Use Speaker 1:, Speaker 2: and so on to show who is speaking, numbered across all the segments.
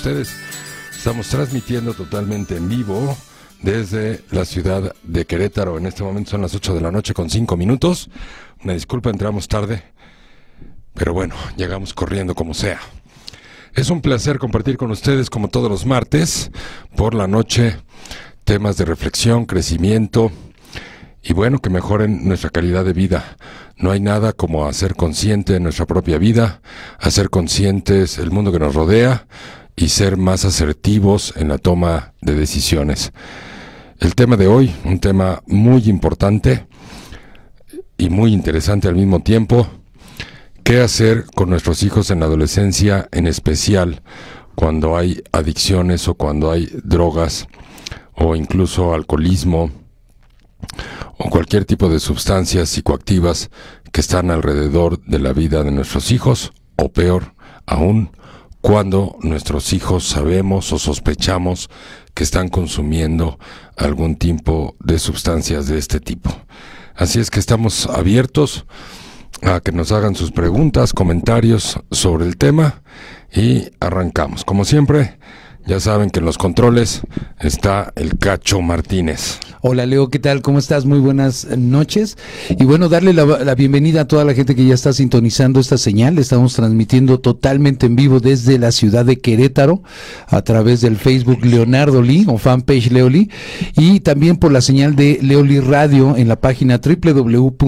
Speaker 1: ustedes. Estamos transmitiendo totalmente en vivo desde la ciudad de Querétaro. En este momento son las 8 de la noche con 5 minutos. Una disculpa, entramos tarde, pero bueno, llegamos corriendo como sea. Es un placer compartir con ustedes, como todos los martes, por la noche, temas de reflexión, crecimiento y bueno, que mejoren nuestra calidad de vida. No hay nada como hacer consciente nuestra propia vida, hacer conscientes el mundo que nos rodea y ser más asertivos en la toma de decisiones. El tema de hoy, un tema muy importante y muy interesante al mismo tiempo, ¿qué hacer con nuestros hijos en la adolescencia, en especial cuando hay adicciones o cuando hay drogas o incluso alcoholismo? o cualquier tipo de sustancias psicoactivas que están alrededor de la vida de nuestros hijos, o peor aún, cuando nuestros hijos sabemos o sospechamos que están consumiendo algún tipo de sustancias de este tipo. Así es que estamos abiertos a que nos hagan sus preguntas, comentarios sobre el tema y arrancamos. Como siempre, ya saben que en los controles está el Cacho Martínez.
Speaker 2: Hola Leo, ¿qué tal? ¿Cómo estás? Muy buenas noches. Y bueno, darle la, bienvenida a toda la gente que ya está sintonizando esta señal. Estamos transmitiendo totalmente en vivo desde la ciudad de Querétaro a través del Facebook Leonardo Lee o fanpage Leoli y también por la señal de Leoli Radio en la página www.leoli.mx.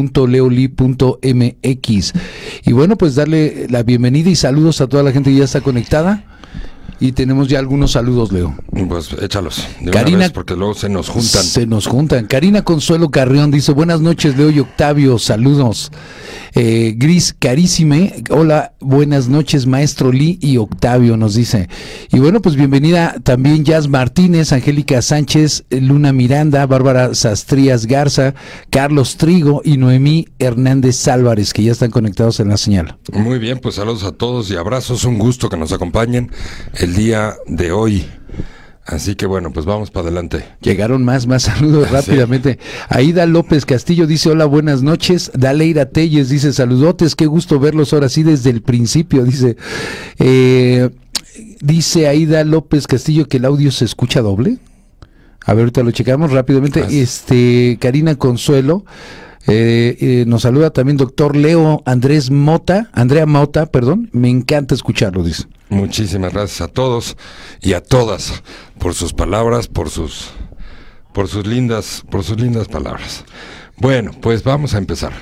Speaker 2: Y bueno, pues darle la bienvenida y saludos a toda la gente que ya está conectada. Y tenemos ya algunos saludos, Leo.
Speaker 1: Pues échalos. De Karina, una vez porque luego se nos juntan.
Speaker 2: Se nos juntan. Karina Consuelo Carrión dice: Buenas noches, Leo y Octavio. Saludos. Eh, Gris Carísime. Hola, buenas noches, maestro Lee y Octavio, nos dice. Y bueno, pues bienvenida también Jazz Martínez, Angélica Sánchez, Luna Miranda, Bárbara Sastrías Garza, Carlos Trigo y Noemí Hernández Álvarez, que ya están conectados en la señal.
Speaker 1: Muy bien, pues saludos a todos y abrazos. Un gusto que nos acompañen. El día de hoy. Así que bueno, pues vamos para adelante.
Speaker 2: Llegaron más, más saludos rápidamente. Aida López Castillo dice hola, buenas noches. Daleira Telles dice saludotes, qué gusto verlos ahora sí desde el principio. Dice, eh, dice Aida López Castillo que el audio se escucha doble. A ver, ahorita lo checamos rápidamente. Este, Karina Consuelo. Eh, eh, nos saluda también doctor Leo Andrés Mota, Andrea Mota, perdón, me encanta escucharlo, dice.
Speaker 1: Muchísimas gracias a todos y a todas por sus palabras, por sus por sus lindas, por sus lindas palabras. Bueno, pues vamos a empezar.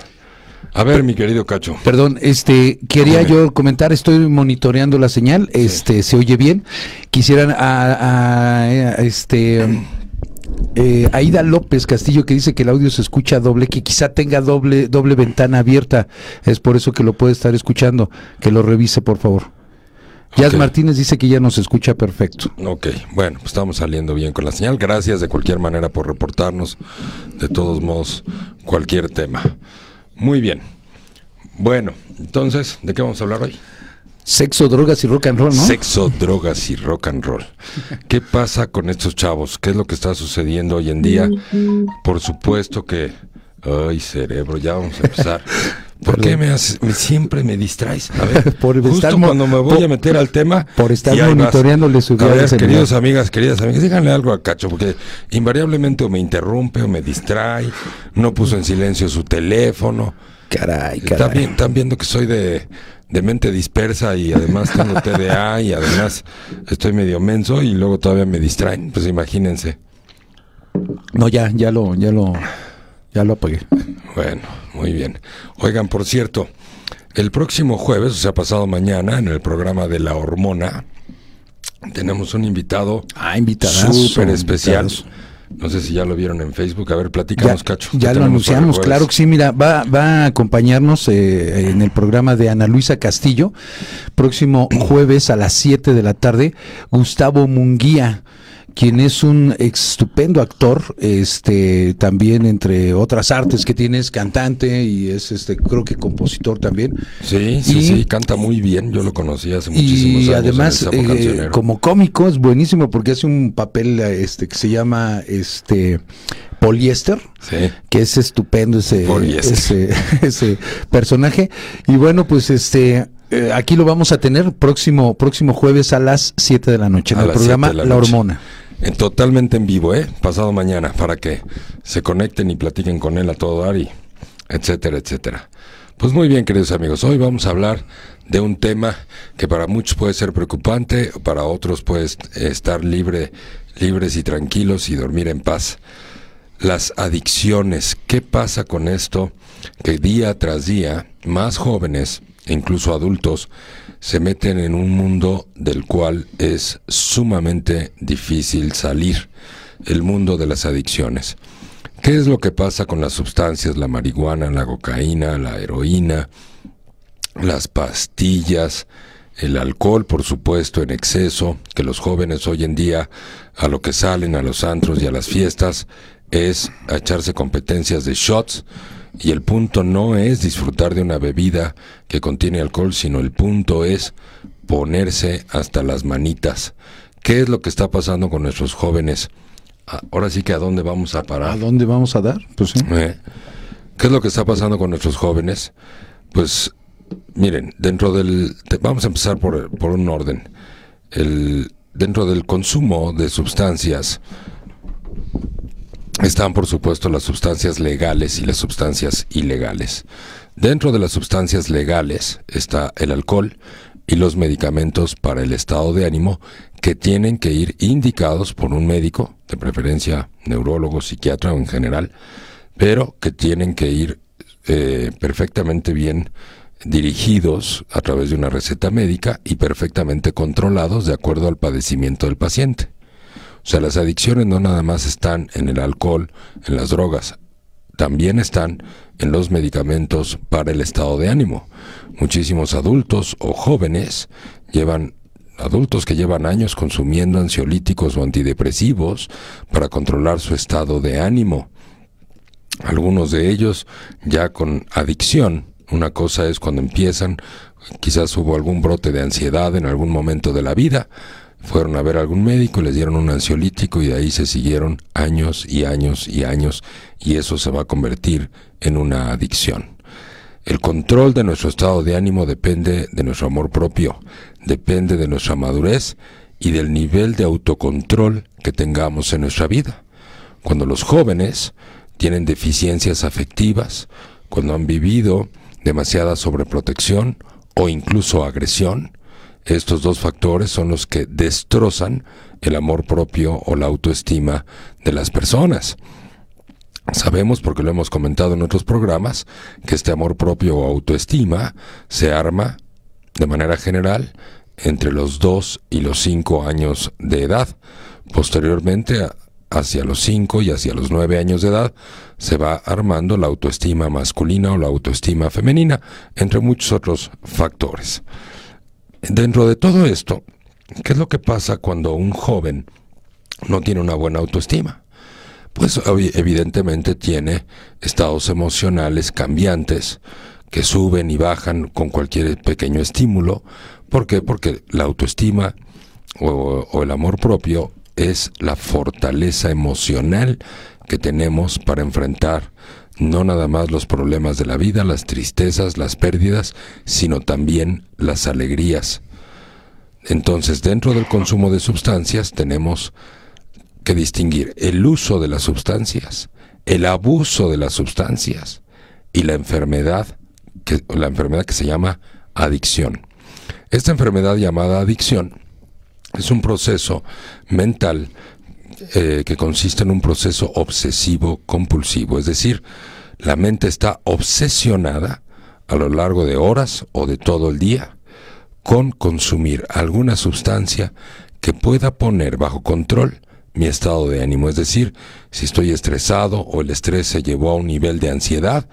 Speaker 1: A ver, mi querido Cacho.
Speaker 2: Perdón, este quería yo comentar, estoy monitoreando la señal, este se oye bien. Quisieran a, a este eh, Aida López Castillo que dice que el audio se escucha doble, que quizá tenga doble, doble ventana abierta. Es por eso que lo puede estar escuchando. Que lo revise, por favor. Jazz Martínez dice que ya nos escucha perfecto.
Speaker 1: Ok, bueno, pues estamos saliendo bien con la señal. Gracias de cualquier manera por reportarnos, de todos modos, cualquier tema. Muy bien. Bueno, entonces, ¿de qué vamos a hablar hoy?
Speaker 2: Sexo, drogas y rock and roll, ¿no?
Speaker 1: Sexo, drogas y rock and roll. ¿Qué pasa con estos chavos? ¿Qué es lo que está sucediendo hoy en día? Por supuesto que... Ay, cerebro, ya vamos a empezar. ¿Por qué me, siempre me distraes? A ver, por justo cuando me voy a meter al tema.
Speaker 2: Por estar monitoreándole su vida.
Speaker 1: queridos amigas, queridas amigas, díganle algo a Cacho, porque invariablemente o me interrumpe o me distrae, no puso en silencio su teléfono.
Speaker 2: Caray, caray.
Speaker 1: están viendo que soy de, de mente dispersa y además tengo TDA y además estoy medio menso y luego todavía me distraen, pues imagínense.
Speaker 2: No, ya, ya lo, ya lo, ya lo apagué.
Speaker 1: Bueno, muy bien. Oigan, por cierto, el próximo jueves, o sea, pasado mañana, en el programa de La Hormona, tenemos un invitado
Speaker 2: ah,
Speaker 1: súper especial. No sé si ya lo vieron en Facebook. A ver, platícanos, Cacho.
Speaker 2: Ya lo anunciamos, claro que sí. Mira, va, va a acompañarnos eh, en el programa de Ana Luisa Castillo, próximo jueves a las 7 de la tarde, Gustavo Munguía quien es un estupendo actor, este también entre otras artes que tiene es cantante y es este creo que compositor también.
Speaker 1: Sí, sí, sí, canta muy bien, yo lo conocí hace muchísimos
Speaker 2: años.
Speaker 1: Y
Speaker 2: además eh, como cómico es buenísimo porque hace un papel este que se llama este poliéster, que es estupendo ese, ese, ese personaje y bueno pues este eh, aquí lo vamos a tener próximo, próximo jueves a las 7 de la noche en el programa La, Hormona.
Speaker 1: En, totalmente en vivo, ¿eh? Pasado mañana, para que se conecten y platiquen con él a todo dar y etcétera, etcétera. Pues muy bien, queridos amigos, hoy vamos a hablar de un tema que para muchos puede ser preocupante, para otros puede estar libre, libres y tranquilos y dormir en paz. Las adicciones, ¿qué pasa con esto? Que día tras día más jóvenes, incluso adultos, se meten en un mundo del cual es sumamente difícil salir, el mundo de las adicciones. ¿Qué es lo que pasa con las sustancias, la marihuana, la cocaína, la heroína, las pastillas, el alcohol, por supuesto, en exceso, que los jóvenes hoy en día a lo que salen a los antros y a las fiestas es a echarse competencias de shots y el punto no es disfrutar de una bebida que contiene alcohol, sino el punto es ponerse hasta las manitas. ¿Qué es lo que está pasando con nuestros jóvenes? Ah, ahora sí que a dónde vamos a parar.
Speaker 2: ¿A dónde vamos a dar? Pues sí.
Speaker 1: Eh, ¿Qué es lo que está pasando con nuestros jóvenes? Pues miren, dentro del... vamos a empezar por, por un orden. El, dentro del consumo de sustancias están, por supuesto, las sustancias legales y las sustancias ilegales. Dentro de las sustancias legales está el alcohol y los medicamentos para el estado de ánimo que tienen que ir indicados por un médico, de preferencia neurólogo, psiquiatra o en general, pero que tienen que ir eh, perfectamente bien dirigidos a través de una receta médica y perfectamente controlados de acuerdo al padecimiento del paciente. O sea, las adicciones no nada más están en el alcohol, en las drogas, también están en los medicamentos para el estado de ánimo. Muchísimos adultos o jóvenes llevan adultos que llevan años consumiendo ansiolíticos o antidepresivos para controlar su estado de ánimo. Algunos de ellos ya con adicción. Una cosa es cuando empiezan, quizás hubo algún brote de ansiedad en algún momento de la vida, fueron a ver a algún médico, les dieron un ansiolítico y de ahí se siguieron años y años y años y eso se va a convertir en una adicción. El control de nuestro estado de ánimo depende de nuestro amor propio, depende de nuestra madurez y del nivel de autocontrol que tengamos en nuestra vida. Cuando los jóvenes tienen deficiencias afectivas, cuando han vivido demasiada sobreprotección o incluso agresión, estos dos factores son los que destrozan el amor propio o la autoestima de las personas. Sabemos, porque lo hemos comentado en otros programas, que este amor propio o autoestima se arma de manera general entre los 2 y los 5 años de edad. Posteriormente, hacia los 5 y hacia los 9 años de edad, se va armando la autoestima masculina o la autoestima femenina, entre muchos otros factores. Dentro de todo esto, ¿qué es lo que pasa cuando un joven no tiene una buena autoestima? Pues evidentemente tiene estados emocionales cambiantes que suben y bajan con cualquier pequeño estímulo. ¿Por qué? Porque la autoestima o, o el amor propio es la fortaleza emocional que tenemos para enfrentar no nada más los problemas de la vida, las tristezas, las pérdidas, sino también las alegrías. Entonces, dentro del consumo de sustancias tenemos que distinguir el uso de las sustancias, el abuso de las sustancias y la enfermedad que, la enfermedad que se llama adicción. Esta enfermedad llamada adicción es un proceso mental eh, que consiste en un proceso obsesivo compulsivo, es decir, la mente está obsesionada a lo largo de horas o de todo el día con consumir alguna sustancia que pueda poner bajo control mi estado de ánimo. Es decir, si estoy estresado o el estrés se llevó a un nivel de ansiedad,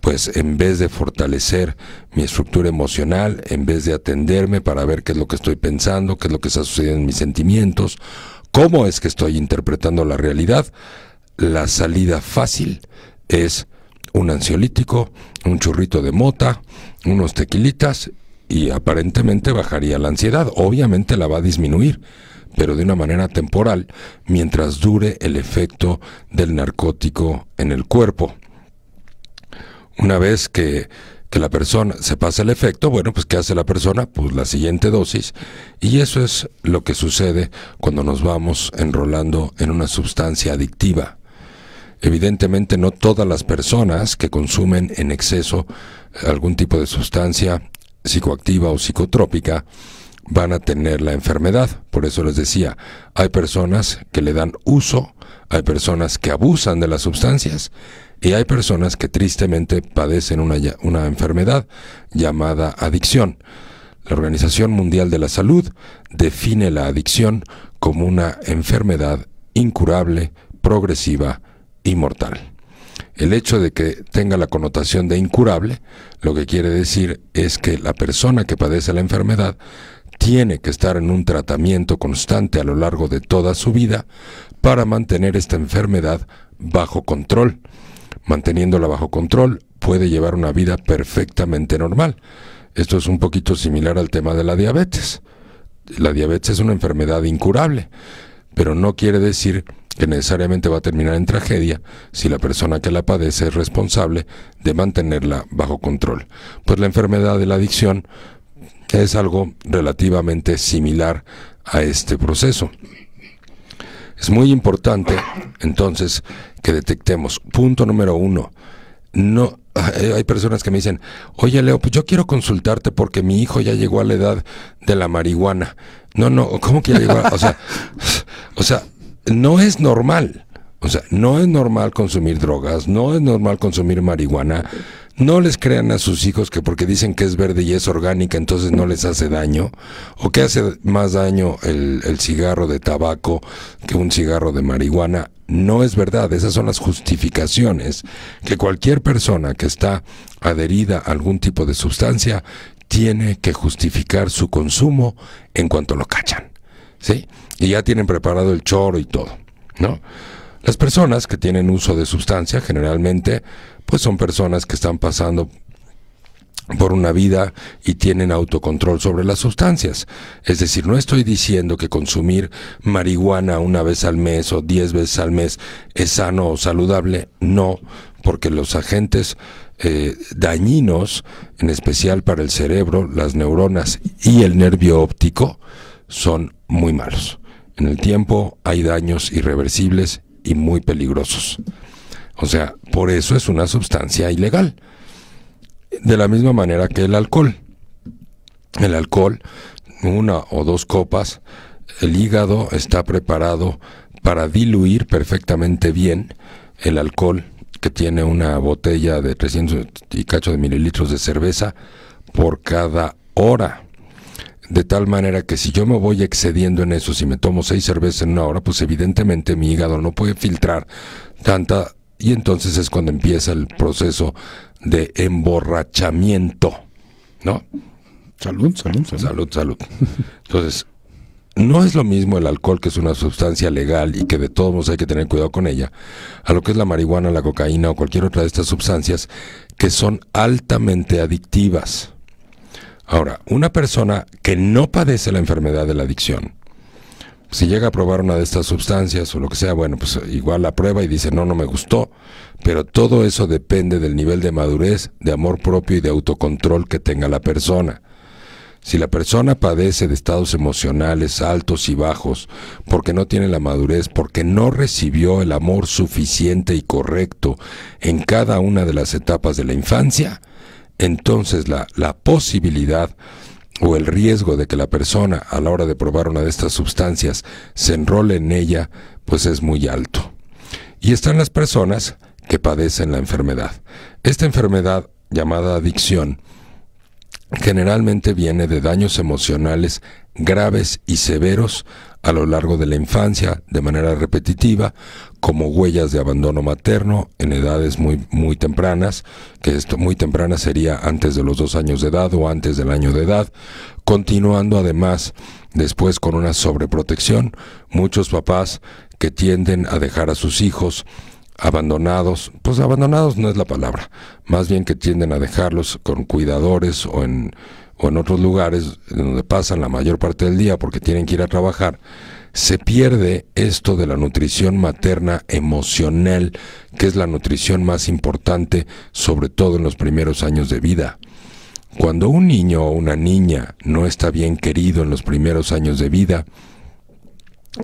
Speaker 1: pues en vez de fortalecer mi estructura emocional, en vez de atenderme para ver qué es lo que estoy pensando, qué es lo que está sucediendo en mis sentimientos, cómo es que estoy interpretando la realidad, la salida fácil es un ansiolítico, un churrito de mota, unos tequilitas y aparentemente bajaría la ansiedad. Obviamente la va a disminuir, pero de una manera temporal, mientras dure el efecto del narcótico en el cuerpo. Una vez que, que la persona se pasa el efecto, bueno, pues ¿qué hace la persona? Pues la siguiente dosis. Y eso es lo que sucede cuando nos vamos enrolando en una sustancia adictiva. Evidentemente no todas las personas que consumen en exceso algún tipo de sustancia psicoactiva o psicotrópica van a tener la enfermedad. Por eso les decía, hay personas que le dan uso, hay personas que abusan de las sustancias y hay personas que tristemente padecen una, una enfermedad llamada adicción. La Organización Mundial de la Salud define la adicción como una enfermedad incurable, progresiva y mortal. El hecho de que tenga la connotación de incurable, lo que quiere decir es que la persona que padece la enfermedad tiene que estar en un tratamiento constante a lo largo de toda su vida para mantener esta enfermedad bajo control manteniéndola bajo control, puede llevar una vida perfectamente normal. Esto es un poquito similar al tema de la diabetes. La diabetes es una enfermedad incurable, pero no quiere decir que necesariamente va a terminar en tragedia si la persona que la padece es responsable de mantenerla bajo control. Pues la enfermedad de la adicción es algo relativamente similar a este proceso. Es muy importante, entonces, que detectemos. Punto número uno. No, hay personas que me dicen, oye Leo, pues yo quiero consultarte porque mi hijo ya llegó a la edad de la marihuana. No, no, ¿cómo que ya llegó? o o sea, no es normal. O sea, no es normal consumir drogas, no es normal consumir marihuana. No les crean a sus hijos que porque dicen que es verde y es orgánica, entonces no les hace daño. O que hace más daño el, cigarro de tabaco que un cigarro de marihuana. No es verdad, esas son las justificaciones que cualquier persona que está adherida a algún tipo de sustancia tiene que justificar su consumo en cuanto lo cachan. ¿Sí? Y ya tienen preparado el choro y todo, ¿no? Las personas que tienen uso de sustancia generalmente pues son personas que están pasando por una vida y tienen autocontrol sobre las sustancias. Es decir, no estoy diciendo que consumir marihuana una vez al mes o diez veces al mes es sano o saludable, no, porque los agentes eh, dañinos, en especial para el cerebro, las neuronas y el nervio óptico, son muy malos. En el tiempo hay daños irreversibles y muy peligrosos. O sea, por eso es una sustancia ilegal. De la misma manera que el alcohol. El alcohol, una o dos copas, el hígado está preparado para diluir perfectamente bien el alcohol que tiene una botella de 300 y cacho de mililitros de cerveza por cada hora. De tal manera que si yo me voy excediendo en eso, si me tomo seis cervezas en una hora, pues evidentemente mi hígado no puede filtrar tanta y entonces es cuando empieza el proceso de emborrachamiento, ¿no?
Speaker 2: Salud, salud, salud.
Speaker 1: Salud, salud. Entonces, no es lo mismo el alcohol, que es una sustancia legal y que de todos modos hay que tener cuidado con ella, a lo que es la marihuana, la cocaína o cualquier otra de estas sustancias que son altamente adictivas. Ahora, una persona que no padece la enfermedad de la adicción, si llega a probar una de estas sustancias o lo que sea, bueno, pues igual la prueba y dice, no, no me gustó. Pero todo eso depende del nivel de madurez, de amor propio y de autocontrol que tenga la persona. Si la persona padece de estados emocionales altos y bajos, porque no tiene la madurez, porque no recibió el amor suficiente y correcto en cada una de las etapas de la infancia, entonces la, la posibilidad o el riesgo de que la persona a la hora de probar una de estas sustancias se enrole en ella, pues es muy alto. Y están las personas que padecen la enfermedad. Esta enfermedad llamada adicción generalmente viene de daños emocionales graves y severos a lo largo de la infancia de manera repetitiva, como huellas de abandono materno en edades muy, muy tempranas, que esto muy temprana sería antes de los dos años de edad o antes del año de edad, continuando además después con una sobreprotección, muchos papás que tienden a dejar a sus hijos abandonados, pues abandonados no es la palabra, más bien que tienden a dejarlos con cuidadores o en, o en otros lugares donde pasan la mayor parte del día porque tienen que ir a trabajar, se pierde esto de la nutrición materna emocional, que es la nutrición más importante, sobre todo en los primeros años de vida. Cuando un niño o una niña no está bien querido en los primeros años de vida,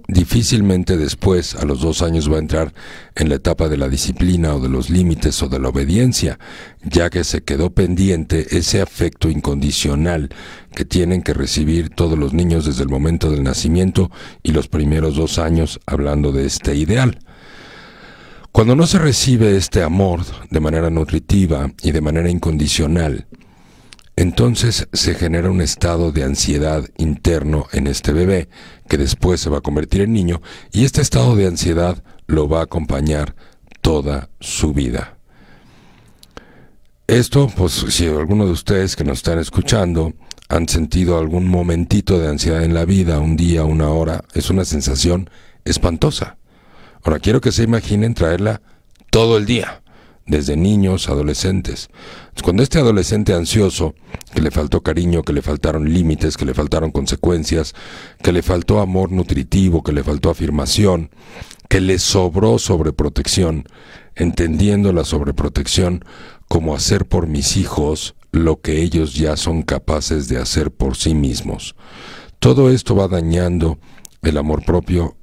Speaker 1: difícilmente después, a los dos años, va a entrar en la etapa de la disciplina o de los límites o de la obediencia, ya que se quedó pendiente ese afecto incondicional que tienen que recibir todos los niños desde el momento del nacimiento y los primeros dos años, hablando de este ideal. Cuando no se recibe este amor de manera nutritiva y de manera incondicional, entonces se genera un estado de ansiedad interno en este bebé, que después se va a convertir en niño, y este estado de ansiedad lo va a acompañar toda su vida. Esto, pues si alguno de ustedes que nos están escuchando han sentido algún momentito de ansiedad en la vida, un día, una hora, es una sensación espantosa. Ahora quiero que se imaginen traerla todo el día desde niños, adolescentes. Cuando este adolescente ansioso, que le faltó cariño, que le faltaron límites, que le faltaron consecuencias, que le faltó amor nutritivo, que le faltó afirmación, que le sobró sobreprotección, entendiendo la sobreprotección como hacer por mis hijos lo que ellos ya son capaces de hacer por sí mismos. Todo esto va dañando el amor propio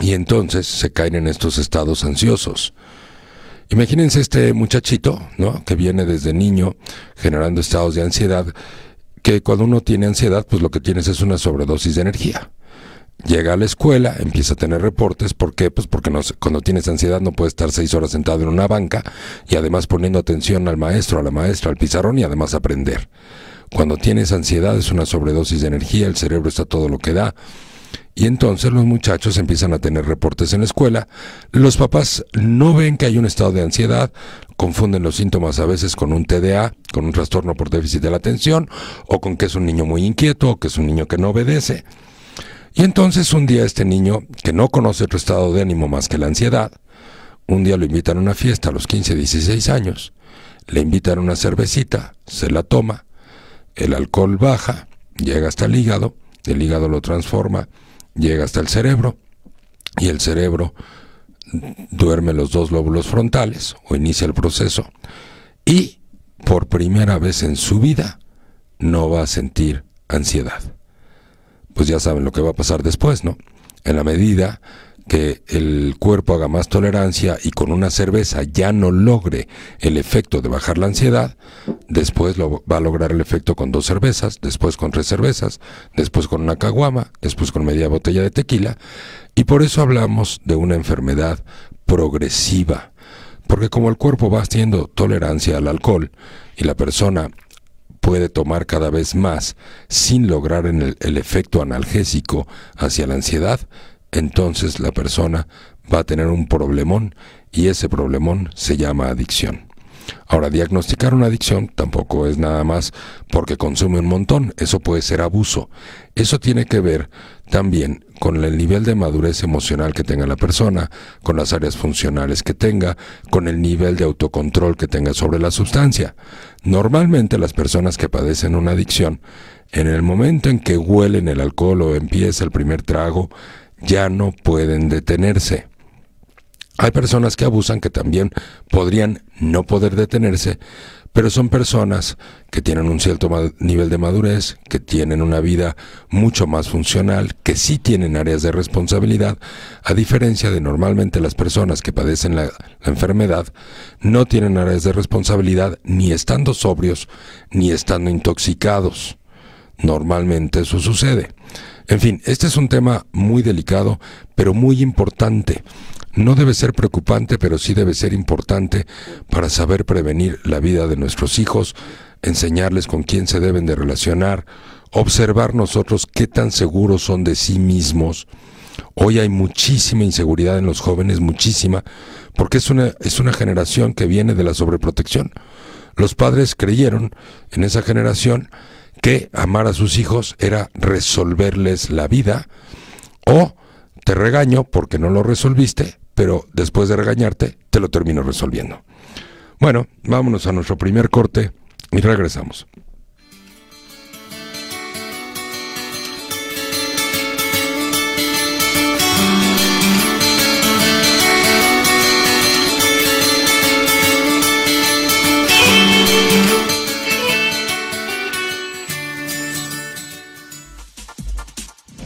Speaker 1: y entonces se caen en estos estados ansiosos. Imagínense este muchachito, ¿no? Que viene desde niño generando estados de ansiedad, que cuando uno tiene ansiedad, pues lo que tienes es una sobredosis de energía. Llega a la escuela, empieza a tener reportes, ¿por qué? Pues porque no, cuando tienes ansiedad no puedes estar seis horas sentado en una banca y además poniendo atención al maestro, a la maestra, al pizarrón y además aprender. Cuando tienes ansiedad es una sobredosis de energía, el cerebro está todo lo que da, y entonces los muchachos empiezan a tener reportes en la escuela. Los papás no ven que hay un estado de ansiedad, confunden los síntomas a veces con un TDA, con un trastorno por déficit de la atención, o con que es un niño muy inquieto, o que es un niño que no obedece. Y entonces un día este niño, que no conoce otro estado de ánimo más que la ansiedad, un día lo invitan a una fiesta a los 15, 16 años, le invitan una cervecita, se la toma, el alcohol baja, llega hasta el hígado, el hígado lo transforma, llega hasta el cerebro y el cerebro duerme los dos lóbulos frontales o inicia el proceso y por primera vez en su vida no va a sentir ansiedad. Pues ya saben lo que va a pasar después, ¿no? En la medida que el cuerpo haga más tolerancia y con una cerveza ya no logre el efecto de bajar la ansiedad, después lo va a lograr el efecto con dos cervezas, después con tres cervezas, después con una caguama, después con media botella de tequila, y por eso hablamos de una enfermedad progresiva, porque como el cuerpo va haciendo tolerancia al alcohol y la persona puede tomar cada vez más sin lograr el, el efecto analgésico hacia la ansiedad, entonces la persona va a tener un problemón y ese problemón se llama adicción. Ahora, diagnosticar una adicción tampoco es nada más porque consume un montón, eso puede ser abuso. Eso tiene que ver también con el nivel de madurez emocional que tenga la persona, con las áreas funcionales que tenga, con el nivel de autocontrol que tenga sobre la sustancia. Normalmente las personas que padecen una adicción, en el momento en que huelen el alcohol o empieza el primer trago, ya no pueden detenerse. Hay personas que abusan que también podrían no poder detenerse, pero son personas que tienen un cierto nivel de madurez, que tienen una vida mucho más funcional, que sí tienen áreas de responsabilidad, a diferencia de normalmente las personas que padecen la, la enfermedad, no tienen áreas de responsabilidad ni estando sobrios ni estando intoxicados. Normalmente eso sucede. En fin, este es un tema muy delicado, pero muy importante. No debe ser preocupante, pero sí debe ser importante para saber prevenir la vida de nuestros hijos, enseñarles con quién se deben de relacionar, observar nosotros qué tan seguros son de sí mismos. Hoy hay muchísima inseguridad en los jóvenes, muchísima, porque es una, es una generación que viene de la sobreprotección. Los padres creyeron en esa generación que amar a sus hijos era resolverles la vida o te regaño porque no lo resolviste, pero después de regañarte te lo termino resolviendo. Bueno, vámonos a nuestro primer corte y regresamos.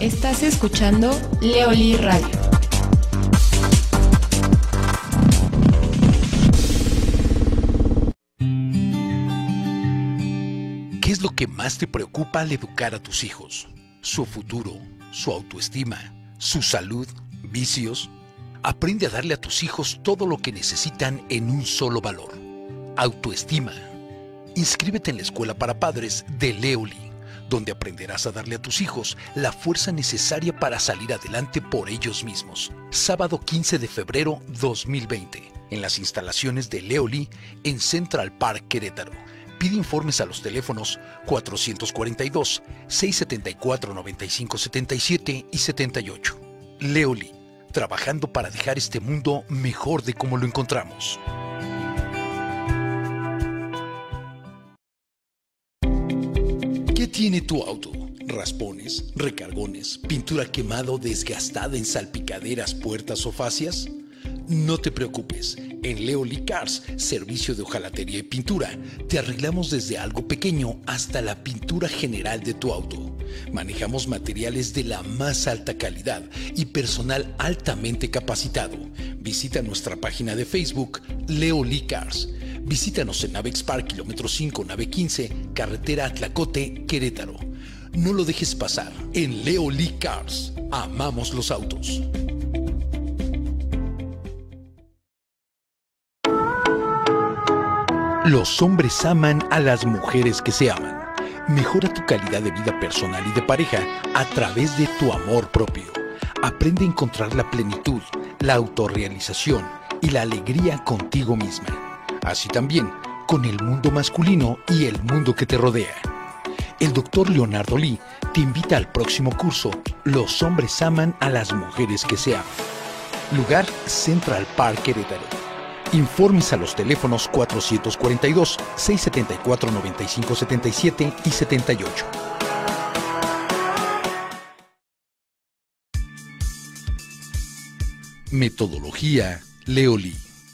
Speaker 3: Estás escuchando Leoli Radio.
Speaker 2: ¿Qué es lo que más te preocupa al educar a tus hijos? ¿Su futuro? ¿Su autoestima? ¿Su salud? ¿Vicios? Aprende a darle a tus hijos todo lo que necesitan en un solo valor. Autoestima. Inscríbete en la escuela para padres de Leoli donde aprenderás a darle a tus hijos la fuerza necesaria para salir adelante por ellos mismos. Sábado 15 de febrero 2020, en las instalaciones de Leoli en Central Park Querétaro. Pide informes a los teléfonos 442-674-9577 y 78. Leoli, trabajando para dejar este mundo mejor de como lo encontramos. Tiene tu auto? ¿Raspones, recargones, pintura quemada o desgastada en salpicaderas, puertas o fascias? No te preocupes, en Leoli Cars, servicio de hojalatería y pintura, te arreglamos desde algo pequeño hasta la pintura general de tu auto. Manejamos materiales de la más alta calidad y personal altamente capacitado. Visita nuestra página de Facebook Leoli Cars Visítanos en Navex Park, kilómetro 5, nave 15, carretera Atlacote, Querétaro. No lo dejes pasar. En Leo Lee Cars, amamos los autos. Los hombres aman a las mujeres que se aman. Mejora tu calidad de vida personal y de pareja a través de tu amor propio. Aprende a encontrar la plenitud, la autorrealización y la alegría contigo misma así también con el mundo masculino y el mundo que te rodea. El doctor Leonardo Lee te invita al próximo curso Los hombres aman a las mujeres que se aman. Lugar Central Park Querétaro. Informes a los teléfonos 442-674-9577 y 78. Metodología Leoli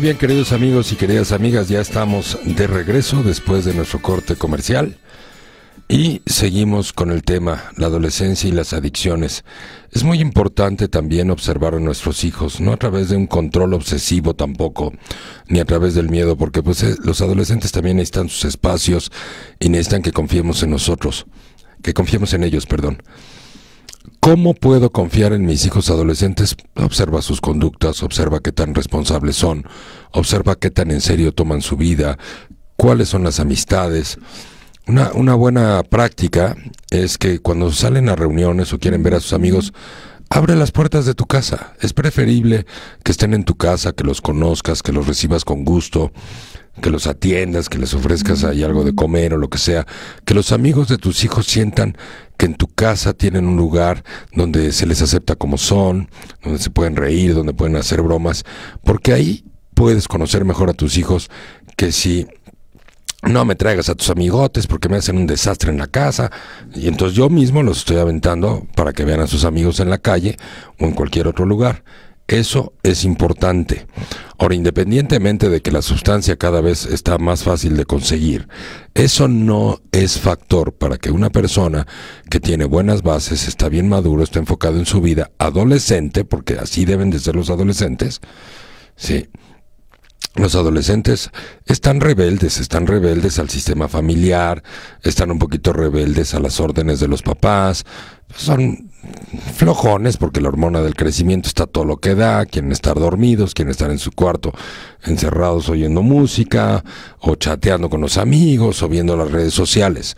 Speaker 1: Muy bien, queridos amigos y queridas amigas, ya estamos de regreso después de nuestro corte comercial y seguimos con el tema, la adolescencia y las adicciones. Es muy importante también observar a nuestros hijos, no a través de un control obsesivo tampoco, ni a través del miedo, porque pues eh, los adolescentes también necesitan sus espacios y necesitan que confiemos en nosotros, que confiemos en ellos, perdón. ¿Cómo puedo confiar en mis hijos adolescentes? Observa sus conductas, observa qué tan responsables son, observa qué tan en serio toman su vida, cuáles son las amistades. Una, una buena práctica es que cuando salen a reuniones o quieren ver a sus amigos, abre las puertas de tu casa. Es preferible que estén en tu casa, que los conozcas, que los recibas con gusto, que los atiendas, que les ofrezcas ahí algo de comer o lo que sea, que los amigos de tus hijos sientan que en tu casa tienen un lugar donde se les acepta como son, donde se pueden reír, donde pueden hacer bromas, porque ahí puedes conocer mejor a tus hijos que si no me traigas a tus amigotes porque me hacen un desastre en la casa. Y entonces yo mismo los estoy aventando para que vean a sus amigos en la calle o en cualquier otro lugar. Eso es importante. Ahora, independientemente de que la sustancia cada vez está más fácil de conseguir, eso no es factor para que una persona que tiene buenas bases, está bien maduro, está enfocado en su vida, adolescente, porque así deben de ser los adolescentes, sí, los adolescentes están rebeldes, están rebeldes al sistema familiar, están un poquito rebeldes a las órdenes de los papás, son flojones porque la hormona del crecimiento está todo lo que da, quieren estar dormidos, quieren estar en su cuarto encerrados oyendo música o chateando con los amigos o viendo las redes sociales.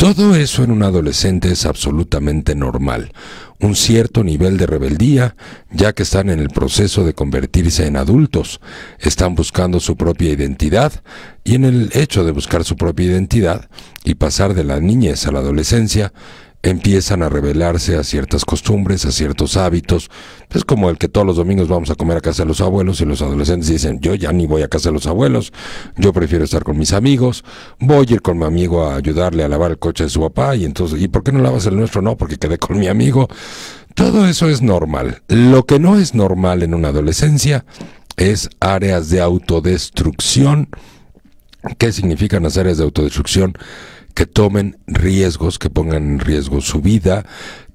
Speaker 1: Todo eso en un adolescente es absolutamente normal. Un cierto nivel de rebeldía, ya que están en el proceso de convertirse en adultos, están buscando su propia identidad y en el hecho de buscar su propia identidad y pasar de la niñez a la adolescencia, empiezan a rebelarse a ciertas costumbres, a ciertos hábitos. Es como el que todos los domingos vamos a comer a casa de los abuelos y los adolescentes dicen, yo ya ni voy a casa de los abuelos, yo prefiero estar con mis amigos, voy a ir con mi amigo a ayudarle a lavar el coche de su papá y entonces, ¿y por qué no lavas el nuestro? No, porque quedé con mi amigo. Todo eso es normal. Lo que no es normal en una adolescencia es áreas de autodestrucción. ¿Qué significan las áreas de autodestrucción? Que tomen riesgos, que pongan en riesgo su vida,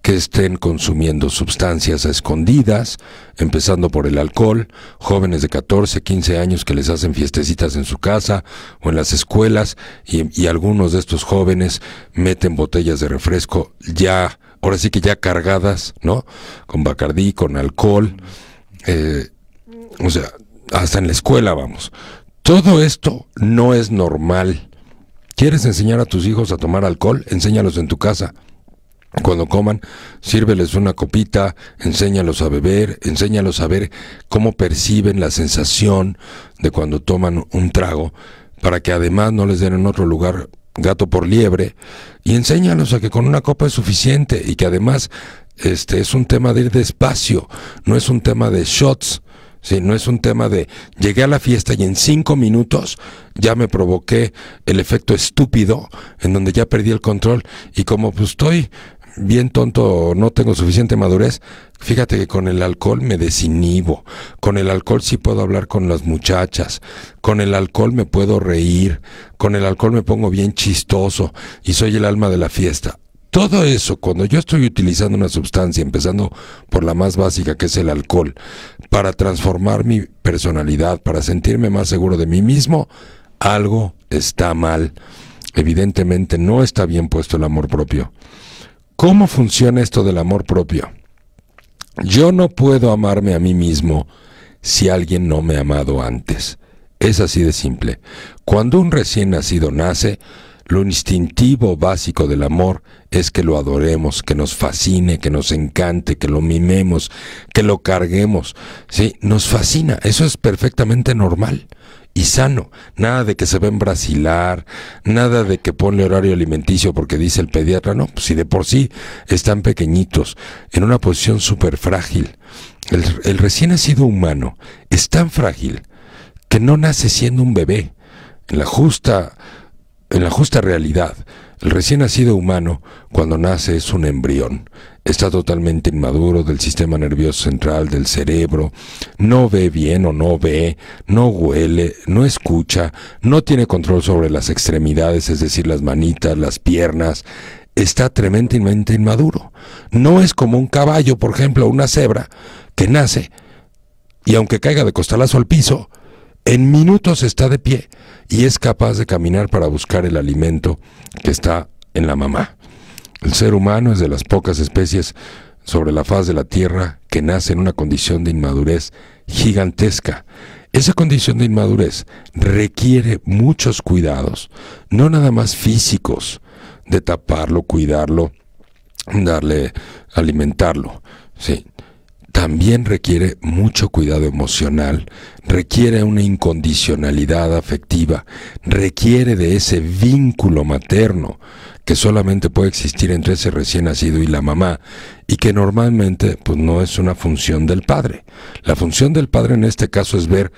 Speaker 1: que estén consumiendo sustancias escondidas, empezando por el alcohol, jóvenes de 14, 15 años que les hacen fiestecitas en su casa o en las escuelas y, algunos de estos jóvenes meten botellas de refresco ya, ahora sí que ya cargadas, ¿no? Con bacardí, con alcohol, eh, o sea, hasta en la escuela vamos. Todo esto no es normal ¿Quieres enseñar a tus hijos a tomar alcohol? Enséñalos en tu casa. Cuando coman, sírveles una copita, enséñalos a beber, enséñalos a ver cómo perciben la sensación de cuando toman un trago, para que además no les den en otro lugar gato por liebre, y enséñalos a que con una copa es suficiente y que además este es un tema de ir despacio, no es un tema de shots, Sí, no es un tema de llegué a la fiesta y en cinco minutos ya me provoqué el efecto estúpido en donde ya perdí el control. Y como pues estoy bien tonto, no tengo suficiente madurez, fíjate que con el alcohol me desinhibo, con el alcohol sí puedo hablar con las muchachas, con el alcohol me puedo reír, con el alcohol me pongo bien chistoso y soy el alma de la fiesta. Todo eso, cuando yo estoy utilizando una sustancia, empezando por la más básica que es el alcohol, para transformar mi personalidad, para sentirme más seguro de mí mismo, algo está mal. Evidentemente no está bien puesto el amor propio. ¿Cómo funciona esto del amor propio? Yo no puedo amarme a mí mismo si alguien no me ha amado antes. Es así de simple. Cuando un recién nacido nace, lo instintivo básico del amor es que lo adoremos, que nos fascine, que nos encante, que lo mimemos, que lo carguemos. Sí, nos fascina. Eso es perfectamente normal y sano. Nada de que se ven brasilar, nada de que ponle horario alimenticio porque dice el pediatra. No, pues si de por sí están pequeñitos, en una posición súper frágil. El, el recién nacido humano es tan frágil que no nace siendo un bebé. En la justa en la justa realidad, el recién nacido humano, cuando nace, es un embrión. Está totalmente inmaduro del sistema nervioso central, del cerebro, no ve bien o no ve, no huele, no escucha, no tiene control sobre las extremidades, es decir, las manitas, las piernas, está tremendamente inmaduro. No es como un caballo, por ejemplo, una cebra, que nace y aunque caiga de costalazo al piso, en minutos está de pie y es capaz de caminar para buscar el alimento que está en la mamá. El ser humano es de las pocas especies sobre la faz de la Tierra que nace en una condición de inmadurez gigantesca. Esa condición de inmadurez requiere muchos cuidados, no nada más físicos, de taparlo, cuidarlo, darle, alimentarlo. Sí, también requiere mucho cuidado emocional, requiere una incondicionalidad afectiva, requiere de ese vínculo materno que solamente puede existir entre ese recién nacido y la mamá y que normalmente pues no es una función del padre. La función del padre en este caso es ver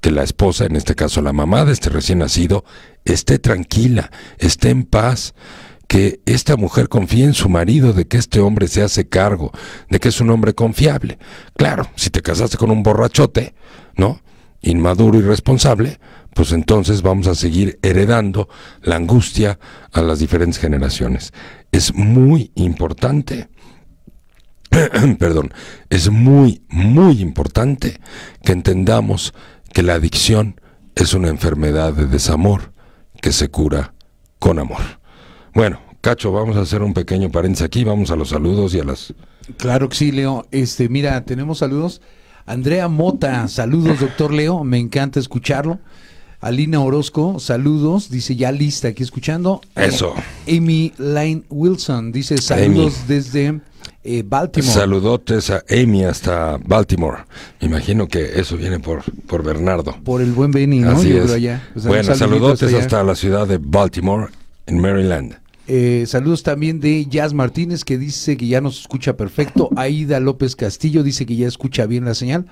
Speaker 1: que la esposa, en este caso la mamá de este recién nacido, esté tranquila, esté en paz, que esta mujer confíe en su marido, de que este hombre se hace cargo, de que es un hombre confiable. Claro, si te casaste con un borrachote, ¿no? Inmaduro y responsable, pues entonces vamos a seguir heredando la angustia a las diferentes generaciones. Es muy importante, perdón, es muy, muy importante que entendamos que la adicción es una enfermedad de desamor que se cura con amor. Bueno, Cacho, vamos a hacer un pequeño paréntesis aquí, vamos a los saludos y a las...
Speaker 2: Claro que sí, Leo. Este, mira, tenemos saludos. Andrea Mota, saludos, doctor Leo, me encanta escucharlo. Alina Orozco, saludos, dice ya lista aquí escuchando.
Speaker 1: Eso.
Speaker 2: Amy Lane Wilson, dice saludos desde eh, Baltimore.
Speaker 1: Saludotes a Amy hasta Baltimore. Me imagino que eso viene por, por Bernardo.
Speaker 2: Por el buen Benny, ¿no?
Speaker 1: Así
Speaker 2: Yo
Speaker 1: es.
Speaker 2: creo allá. Un
Speaker 1: bueno, saludotes
Speaker 2: hasta
Speaker 1: la ciudad de Baltimore, en Maryland.
Speaker 2: Eh, saludos también de Jazz Martínez que dice que ya nos escucha perfecto. Aida López Castillo dice que ya escucha bien la señal.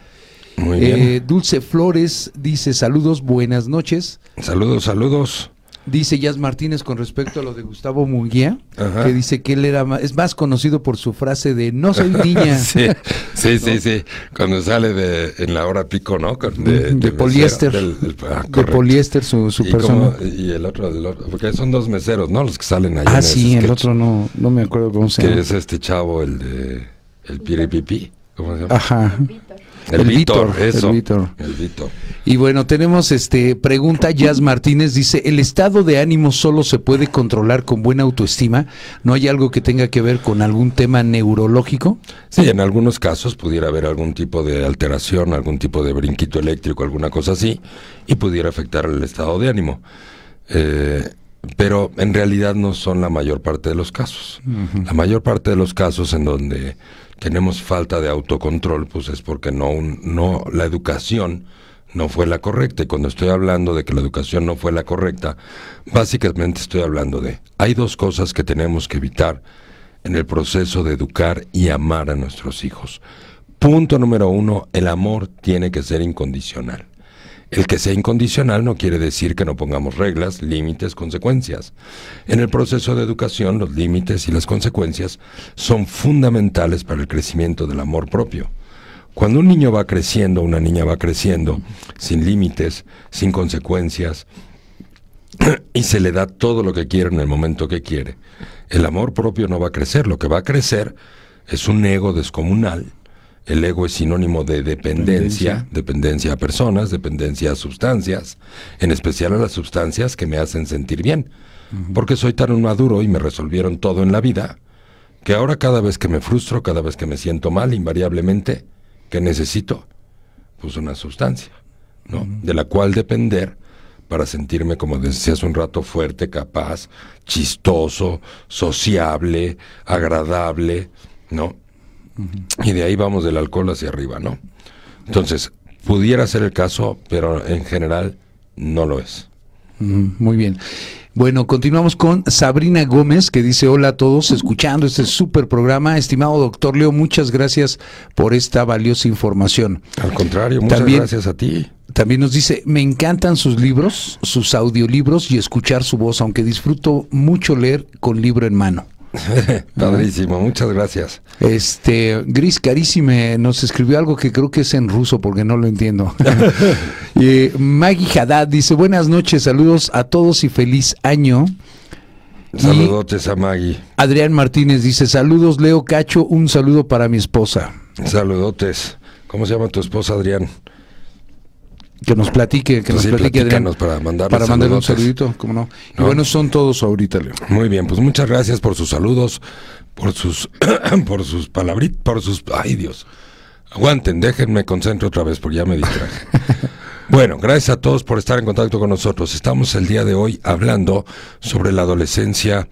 Speaker 1: Muy
Speaker 2: Eh. Dulce Flores dice saludos, buenas noches.
Speaker 1: Saludos, saludos.
Speaker 2: Dice Jazz Martínez con respecto a lo de Gustavo Munguía,
Speaker 1: Ajá.
Speaker 2: que dice que él era ma- es más conocido por su frase de no soy niña.
Speaker 1: sí, sí, sí, sí. Cuando sale de en la hora pico, ¿no? De,
Speaker 2: de poliéster.
Speaker 1: del- del- ah,
Speaker 2: de
Speaker 1: correcto.
Speaker 2: poliéster su, su
Speaker 1: y,
Speaker 2: persona.
Speaker 1: y el otro, del otro, porque son dos meseros, ¿no? Los que salen allá.
Speaker 2: Ah,
Speaker 1: en
Speaker 2: sí, el otro no, no me acuerdo cómo se
Speaker 1: Que
Speaker 2: llama.
Speaker 1: es este chavo, el de. El piripipi. ¿Cómo se llama?
Speaker 2: Ajá.
Speaker 1: El,
Speaker 2: el
Speaker 1: Víctor,
Speaker 2: Víctor, el
Speaker 1: eso.
Speaker 2: Víctor.
Speaker 1: El Víctor.
Speaker 2: Y bueno, tenemos este pregunta Jazz Martínez dice, "El estado de ánimo solo se puede controlar con buena autoestima, ¿no hay algo que tenga que ver con algún tema neurológico?"
Speaker 1: Sí, en algunos casos pudiera haber algún tipo de alteración, algún tipo de brinquito eléctrico, alguna cosa así, y pudiera afectar el estado de ánimo. Eh, pero en realidad no son la mayor parte de los casos. La mayor parte de los casos en donde tenemos falta de autocontrol, pues es porque no, un- no la educación no fue la correcta. Y cuando estoy hablando de que la educación no fue la correcta, básicamente estoy hablando de, hay dos cosas que tenemos que evitar en el proceso de educar y amar a nuestros hijos. Punto número uno, el amor tiene que ser incondicional. El que sea incondicional no quiere decir que no pongamos reglas, límites, consecuencias. En el proceso de educación, los límites y las consecuencias son fundamentales para el crecimiento del amor propio. Cuando un niño va creciendo, una niña va creciendo, sin límites, sin consecuencias, y se le da todo lo que quiere en el momento que quiere, el amor propio no va a crecer. Lo que va a crecer es un ego descomunal. El ego es sinónimo de dependencia, dependencia a personas, dependencia a sustancias, en especial a las sustancias que me hacen sentir bien. Porque soy tan maduro y me resolvieron todo en la vida, que ahora cada vez que me frustro, cada vez que me siento mal, invariablemente, que necesito? Pues una sustancia, ¿no? De la cual depender para sentirme, como decía hace un rato, fuerte, capaz, chistoso, sociable, agradable, ¿no? Y de ahí vamos del alcohol hacia arriba, ¿no? Entonces, pudiera ser el caso, pero en general no lo es.
Speaker 2: Mm, Muy bien. Bueno, continuamos con Sabrina Gómez, que dice hola a todos, escuchando este súper programa. Estimado doctor Leo, muchas gracias por esta valiosa información.
Speaker 1: Al contrario, muchas
Speaker 2: También-
Speaker 1: gracias a ti.
Speaker 2: También nos dice, me encantan sus libros, sus audiolibros y escuchar su voz, aunque disfruto mucho leer con libro en mano.
Speaker 1: Padrísimo, muchas gracias.
Speaker 2: Este, Gris Carissime nos escribió algo que creo que es en ruso porque no lo entiendo. y Maggie Haddad dice, buenas noches, saludos a todos y feliz año. Y
Speaker 1: Saludotes a Maggie.
Speaker 2: Adrián Martínez dice, saludos Leo Cacho, un saludo para mi esposa.
Speaker 1: Saludotes. ¿Cómo se llama tu esposa, Adrián?
Speaker 2: Que nos platique, que nos
Speaker 1: sí,
Speaker 2: platique Adrián.
Speaker 1: para mandarle
Speaker 2: Para mandarle un saludito, ¿cómo no? Y
Speaker 1: No.
Speaker 2: bueno, son todos ahorita, Leo.
Speaker 1: Muy bien, pues muchas gracias por sus saludos, por sus, por sus palabritas, por sus, ay Dios, aguanten, déjenme concentro otra vez porque ya me distraje. bueno, gracias a todos por estar en contacto con nosotros. Estamos el día de hoy hablando sobre la adolescencia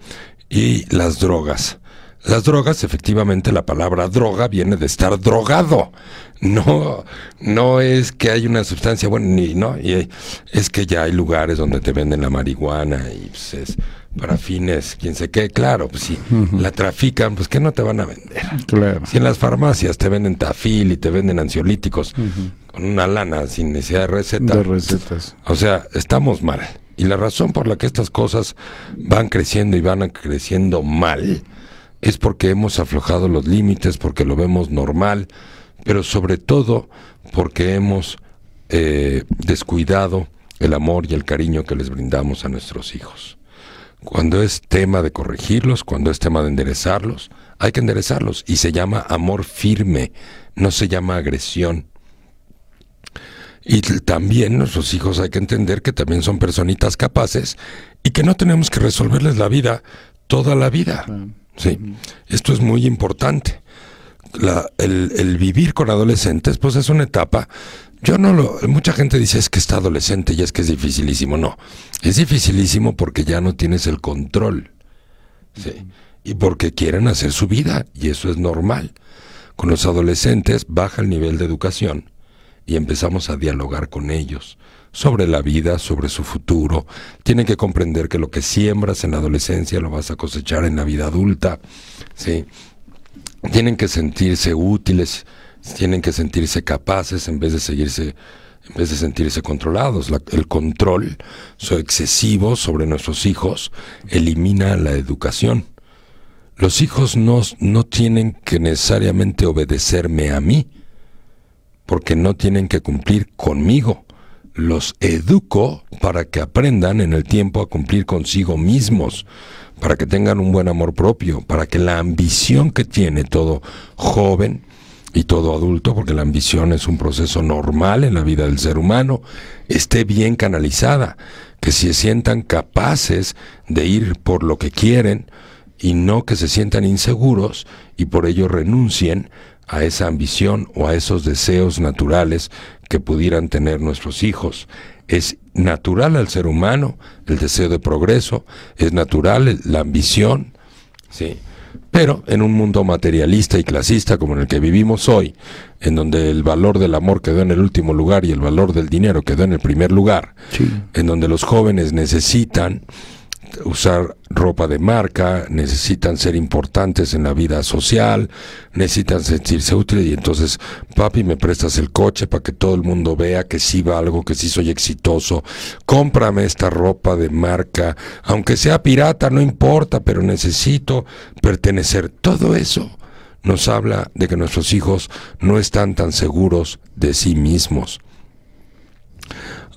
Speaker 1: y las drogas. Las drogas, efectivamente, la palabra droga viene de estar drogado. No, no es que hay una sustancia, bueno, ni, no, y es que ya hay lugares donde te venden la marihuana y pues, es para fines, quién sé qué, claro, pues si la trafican, pues que no te van a vender.
Speaker 2: Claro.
Speaker 1: Si en las farmacias te venden tafil y te venden ansiolíticos con una lana sin necesidad de receta,
Speaker 2: De recetas.
Speaker 1: o sea, estamos mal, Y la razón por la que estas cosas van creciendo y van creciendo mal es porque hemos aflojado los límites, porque lo vemos normal, pero sobre todo porque hemos eh, descuidado el amor y el cariño que les brindamos a nuestros hijos. Cuando es tema de corregirlos, cuando es tema de enderezarlos, hay que enderezarlos y se llama amor firme, no se llama agresión. Y también nuestros hijos hay que entender que también son personitas capaces y que no tenemos que resolverles la vida toda la vida. Sí, esto es muy importante. El, el, vivir con adolescentes, pues es una etapa. Yo no lo. Mucha gente dice es que está adolescente y es que es dificilísimo. No, es dificilísimo porque ya no tienes el control. Sí. Y porque quieren hacer su vida y eso es normal. Con los adolescentes baja el nivel de educación y empezamos a dialogar con ellos sobre la vida, sobre su futuro. Tienen que comprender que lo que siembras en la adolescencia lo vas a cosechar en la vida adulta. ¿sí? Tienen que sentirse útiles, tienen que sentirse capaces en vez de seguirse en vez de sentirse controlados. el control excesivo sobre nuestros hijos elimina la educación. Los hijos no, no tienen que necesariamente obedecerme a mí, porque no tienen que cumplir conmigo. Los educo para que aprendan en el tiempo a cumplir consigo mismos, para que tengan un buen amor propio, para que la ambición que tiene todo joven y todo adulto, porque la ambición es un proceso normal en la vida del ser humano, esté bien canalizada, que se sientan capaces de ir por lo que quieren y no que se sientan inseguros y por ello renuncien a esa ambición o a esos deseos naturales que pudieran tener nuestros hijos. Es natural al ser humano el deseo de progreso, es natural la ambición, ¿sí? Pero en un mundo materialista y clasista como en el que vivimos hoy, en donde el valor del amor quedó en el último lugar y el valor del dinero quedó en el primer lugar, en donde los jóvenes necesitan usar ropa de marca, necesitan ser importantes en la vida social, necesitan sentirse útiles y entonces, papi, me prestas el coche para que todo el mundo vea que sí valgo, que sí soy exitoso, cómprame esta ropa de marca, aunque sea pirata, no importa, pero necesito pertenecer. Todo eso nos habla de que nuestros hijos no están tan seguros de sí mismos.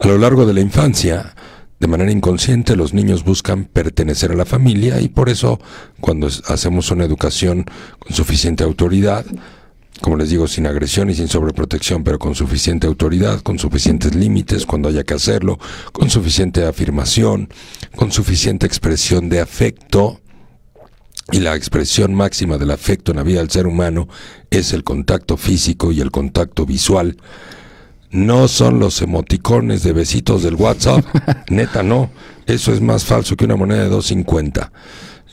Speaker 1: A lo largo de la infancia, de manera inconsciente los niños buscan pertenecer a la familia y por eso cuando hacemos una educación con suficiente autoridad, como les digo, sin agresión y sin sobreprotección, pero con suficiente autoridad, con suficientes límites cuando haya que hacerlo, con suficiente afirmación, con suficiente expresión de afecto, y la expresión máxima del afecto en la vida del ser humano es el contacto físico y el contacto visual, no son los emoticones de besitos del WhatsApp. Neta, no. Eso es más falso que una moneda de 2.50.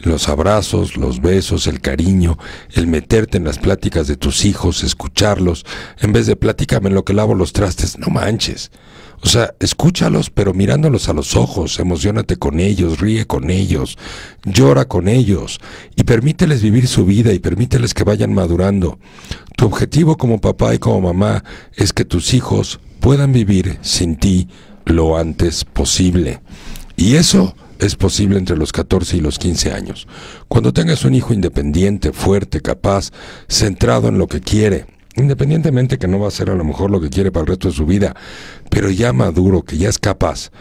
Speaker 1: Los abrazos, los besos, el cariño, el meterte en las pláticas de tus hijos, escucharlos, en vez de platícame en lo que lavo los trastes, no manches. O sea, escúchalos, pero mirándolos a los ojos, emocionate con ellos, ríe con ellos, llora con ellos y permíteles vivir su vida y permíteles que vayan madurando. Tu objetivo como papá y como mamá es que tus hijos puedan vivir sin ti lo antes posible. Y eso es posible entre los 14 y los 15 años. Cuando tengas un hijo independiente, fuerte, capaz, centrado en lo que quiere, independientemente que no va a ser a lo mejor lo que quiere para el resto de su vida, pero ya maduro, que ya es capaz,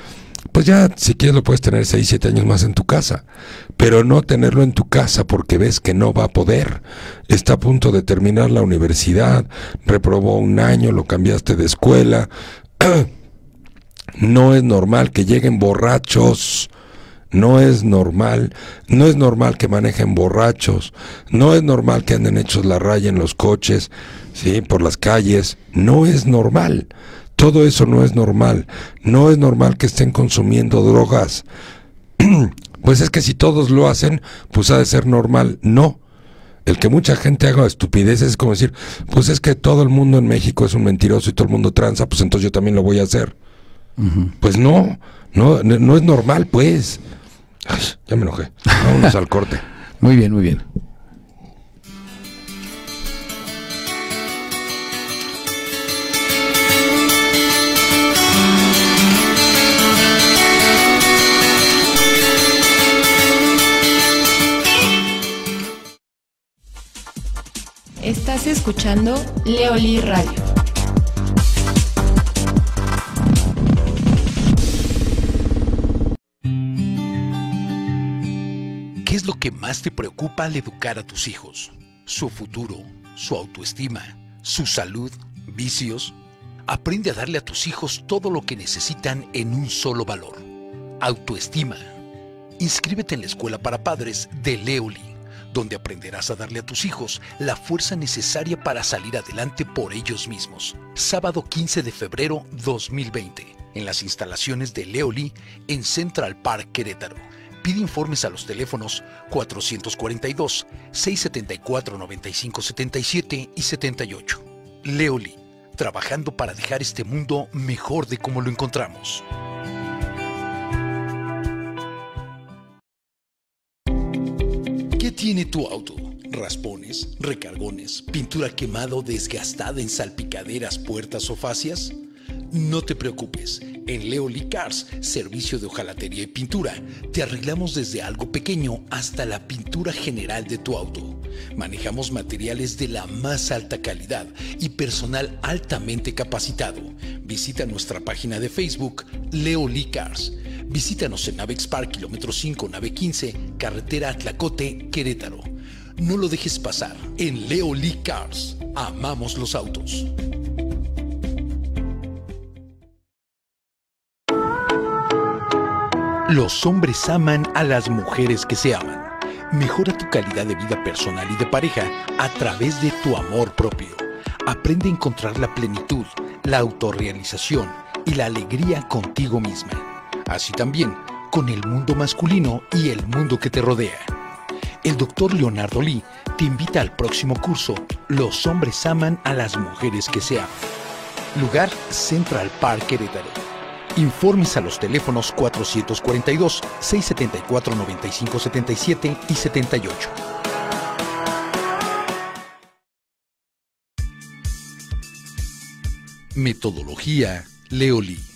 Speaker 1: pues ya si quieres lo puedes tener 6, 7 años más en tu casa, pero no tenerlo en tu casa porque ves que no va a poder. Está a punto de terminar la universidad, reprobó un año, lo cambiaste de escuela. no es normal que lleguen borrachos. No es normal, no es normal que manejen borrachos, no es normal que anden hechos la raya en los coches, sí, por las calles, no es normal. Todo eso no es normal. No es normal que estén consumiendo drogas. pues es que si todos lo hacen, pues ha de ser normal. No. El que mucha gente haga estupideces es como decir, pues es que todo el mundo en México es un mentiroso y todo el mundo tranza, pues entonces yo también lo voy a hacer. Pues no, no, no es normal, pues. ya me enojé. Vámonos al corte.
Speaker 2: Muy bien, muy bien.
Speaker 3: Escuchando Leoli Radio.
Speaker 2: ¿Qué es lo que más te preocupa al educar a tus hijos? ¿Su futuro? ¿Su autoestima? ¿Su salud? ¿Vicios? Aprende a darle a tus hijos todo lo que necesitan en un solo valor. Autoestima. Inscríbete en la escuela para padres de Leoli, donde aprenderás a darle a tus hijos la fuerza necesaria para salir adelante por ellos mismos. Sábado 15 de febrero 2020, en las instalaciones de Leoli en Central Park Querétaro. Pide informes a los teléfonos 442-674-9577 y 78. Leoli trabajando para dejar este mundo mejor de como lo encontramos. Tiene tu auto? ¿Raspones, recargones, pintura quemada o desgastada en salpicaderas, puertas o fascias? No te preocupes, en Leoli Cars, servicio de hojalatería y pintura, te arreglamos desde algo pequeño hasta la pintura general de tu auto. Manejamos materiales de la más alta calidad y personal altamente capacitado. Visita nuestra página de Facebook, Leoli Cars. Visítanos en Navex Park, kilómetro 5, nave 15, carretera Atlacote, Querétaro. No lo dejes pasar. En Leoli Cars, amamos los autos. Los hombres aman a las mujeres que se aman. Mejora tu calidad de vida personal y de pareja a través de tu amor propio. Aprende a encontrar la plenitud, la autorrealización y la alegría contigo misma. Así también con el mundo masculino y el mundo que te rodea. El doctor Leonardo Lee te invita al próximo curso Los hombres aman a las mujeres que se aman. Lugar Central Park Querétaro. Informes a los teléfonos 442-674-9577 y 78. Metodología Leoli.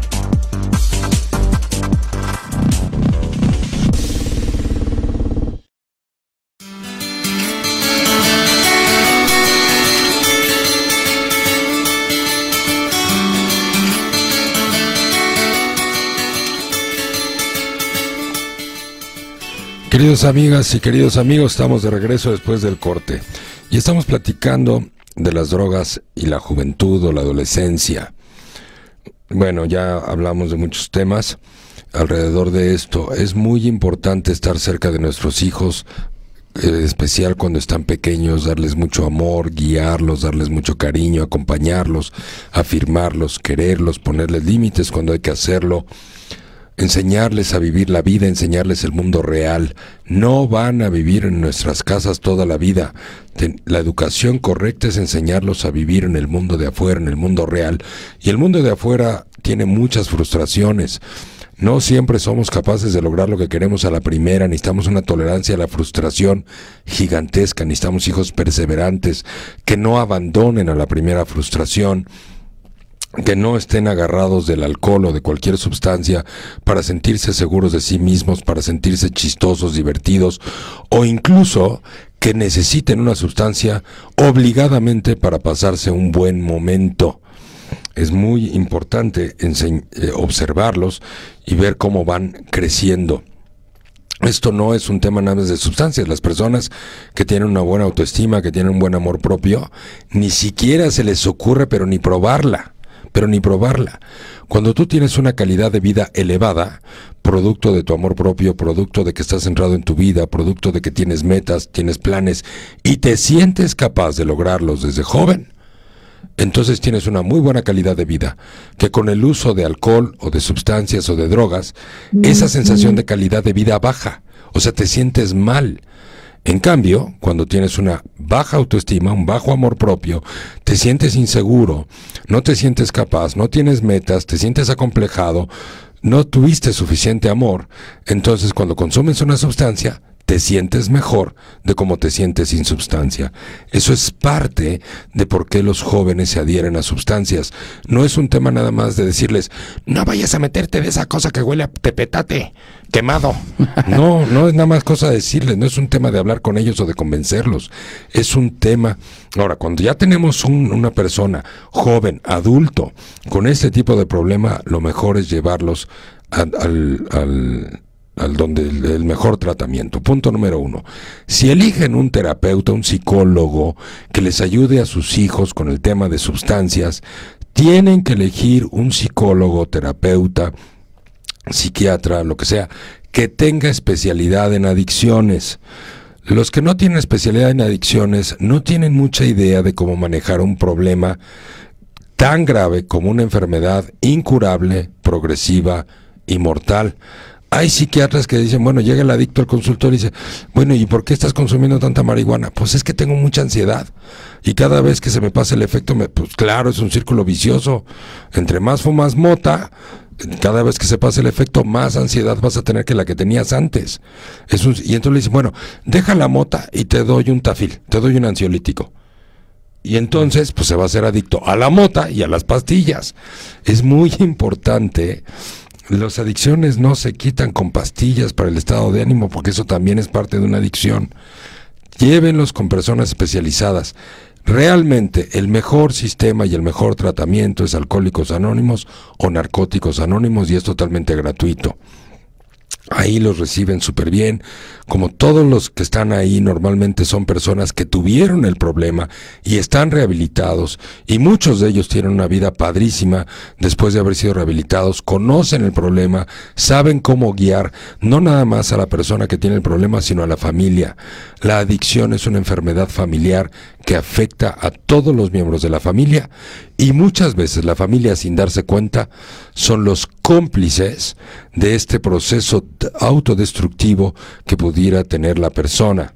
Speaker 1: Queridos amigas y queridos amigos, estamos de regreso después del corte y estamos platicando de las drogas y la juventud o la adolescencia. Bueno, ya hablamos de muchos temas alrededor de esto. Es muy importante estar cerca de nuestros hijos, en especial cuando están pequeños, darles mucho amor, guiarlos, darles mucho cariño, acompañarlos, afirmarlos, quererlos, ponerles límites cuando hay que hacerlo enseñarles a vivir la vida, enseñarles el mundo real. No van a vivir en nuestras casas toda la vida. La educación correcta es enseñarlos a vivir en el mundo de afuera, en el mundo real. Y el mundo de afuera tiene muchas frustraciones. No siempre somos capaces de lograr lo que queremos a la primera, necesitamos una tolerancia a la frustración gigantesca, necesitamos hijos perseverantes que no abandonen a la primera frustración, que no estén agarrados del alcohol o de cualquier sustancia para sentirse seguros de sí mismos, para sentirse chistosos, divertidos, o incluso que necesiten una sustancia obligadamente para pasarse un buen momento. Es muy importante eh, observarlos y ver cómo van creciendo. Esto no es un tema nada más de sustancias. Las personas que tienen una buena autoestima, que tienen un buen amor propio, ni siquiera se les ocurre, pero ni probarla pero ni probarla. Cuando tú tienes una calidad de vida elevada, producto de tu amor propio, producto de que estás centrado en tu vida, producto de que tienes metas, tienes planes y te sientes capaz de lograrlos desde joven, entonces tienes una muy buena calidad de vida, que con el uso de alcohol o de sustancias o de drogas, esa sensación de calidad de vida baja, o sea, te sientes mal. En cambio, cuando tienes una baja autoestima, un bajo amor propio, te sientes inseguro, no te sientes capaz, no tienes metas, te sientes acomplejado, no tuviste suficiente amor, entonces cuando consumes una sustancia, te sientes mejor de cómo te sientes sin sustancia. Eso es parte de por qué los jóvenes se adhieren a sustancias. No es un tema nada más de decirles, no vayas a meterte de esa cosa que huele a tepetate, quemado. No, no es nada más cosa de decirles, no es un tema de hablar con ellos o de convencerlos. Es un tema... Ahora, cuando ya tenemos una persona joven, adulto, con este tipo de problema, lo mejor es llevarlos al al donde el, mejor tratamiento. Punto número uno. Si eligen un terapeuta, un psicólogo que les ayude a sus hijos con el tema de sustancias, tienen que elegir un psicólogo, terapeuta, psiquiatra, lo que sea, que tenga especialidad en adicciones. Los que no tienen especialidad en adicciones no tienen mucha idea de cómo manejar un problema tan grave como una enfermedad incurable, progresiva y mortal. Hay psiquiatras que dicen, bueno, llega el adicto al consultorio y dice, bueno, ¿y por qué estás consumiendo tanta marihuana? Pues es que tengo mucha ansiedad. Y cada vez que se me pasa el efecto, me, pues claro, es un círculo vicioso. Entre más fumas mota, cada vez que se pasa el efecto, más ansiedad vas a tener que la que tenías antes. Es y entonces le dicen, bueno, deja la mota y te doy un tafil, te doy un ansiolítico. Y entonces, pues se va a ser adicto a la mota y a las pastillas. Es muy importante las adicciones no se quitan con pastillas para el estado de ánimo, porque eso también es parte de una adicción. Llévenlos con personas especializadas. Realmente el mejor sistema y el mejor tratamiento es Alcohólicos Anónimos o Narcóticos Anónimos y es totalmente gratuito. Ahí los reciben súper bien. Como todos los que están ahí normalmente son personas que tuvieron el problema y están rehabilitados y muchos de ellos tienen una vida padrísima después de haber sido rehabilitados, conocen el problema, saben cómo guiar no nada más a la persona que tiene el problema, sino a la familia. La adicción es una enfermedad familiar que afecta a todos los miembros de la familia y muchas veces la familia sin darse cuenta son los cómplices de este proceso autodestructivo que pudiera tener la persona.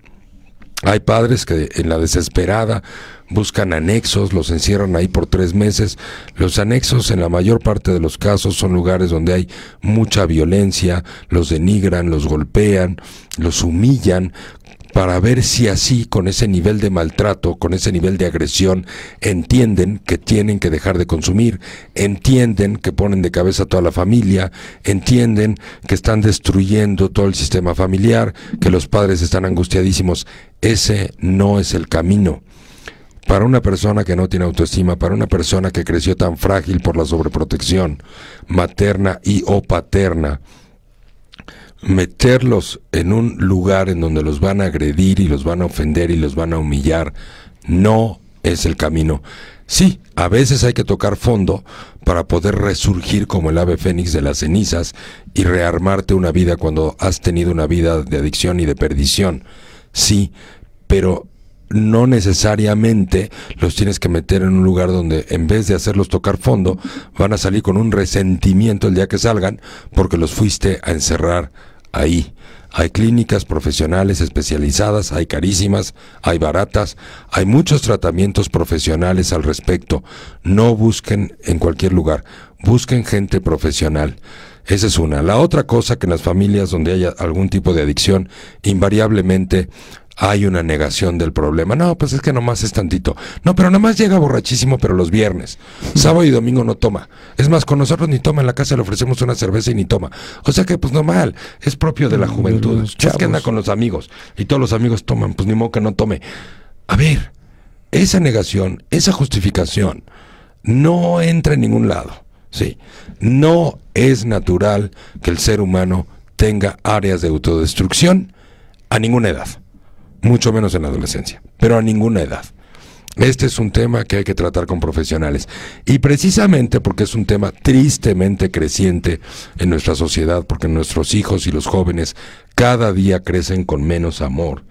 Speaker 1: Hay padres que en la desesperada buscan anexos, los encierran ahí por tres meses. Los anexos en la mayor parte de los casos son lugares donde hay mucha violencia, los denigran, los golpean, los humillan, para ver si así, con ese nivel de maltrato, con ese nivel de agresión, entienden que tienen que dejar de consumir, entienden que ponen de cabeza a toda la familia, entienden que están destruyendo todo el sistema familiar, que los padres están angustiadísimos. Ese no es el camino. Para una persona que no tiene autoestima, para una persona que creció tan frágil por la sobreprotección materna y o paterna, meterlos en un lugar en donde los van a agredir y los van a ofender y los van a humillar no es el camino. Sí, a veces hay que tocar fondo para poder resurgir como el ave fénix de las cenizas y rearmarte una vida cuando has tenido una vida de adicción y de perdición. Sí, pero no necesariamente los tienes que meter en un lugar donde en vez de hacerlos tocar fondo, van a salir con un resentimiento el día que salgan porque los fuiste a encerrar ahí. Hay clínicas profesionales especializadas, hay carísimas, hay baratas, hay muchos tratamientos profesionales al respecto. No busquen en cualquier lugar, busquen gente profesional. Esa es una. La otra cosa que en las familias donde haya algún tipo de adicción, invariablemente hay una negación del problema. No, pues es que nomás es tantito. No, pero nomás llega borrachísimo, pero los viernes. Sábado y domingo no toma. Es más, con nosotros ni toma en la casa, le ofrecemos una cerveza y ni toma. O sea que, pues normal, es propio de la juventud. Es que anda con los amigos y todos los amigos toman, pues ni modo que no tome. A ver, esa negación, esa justificación, no entra en ningún lado. Sí, no es natural que el ser humano tenga áreas de autodestrucción a ninguna edad mucho menos en la adolescencia, pero a ninguna edad. Este es un tema que hay que tratar con profesionales. Y precisamente porque es un tema tristemente creciente en nuestra sociedad, porque nuestros hijos y los jóvenes cada día crecen con menos amor.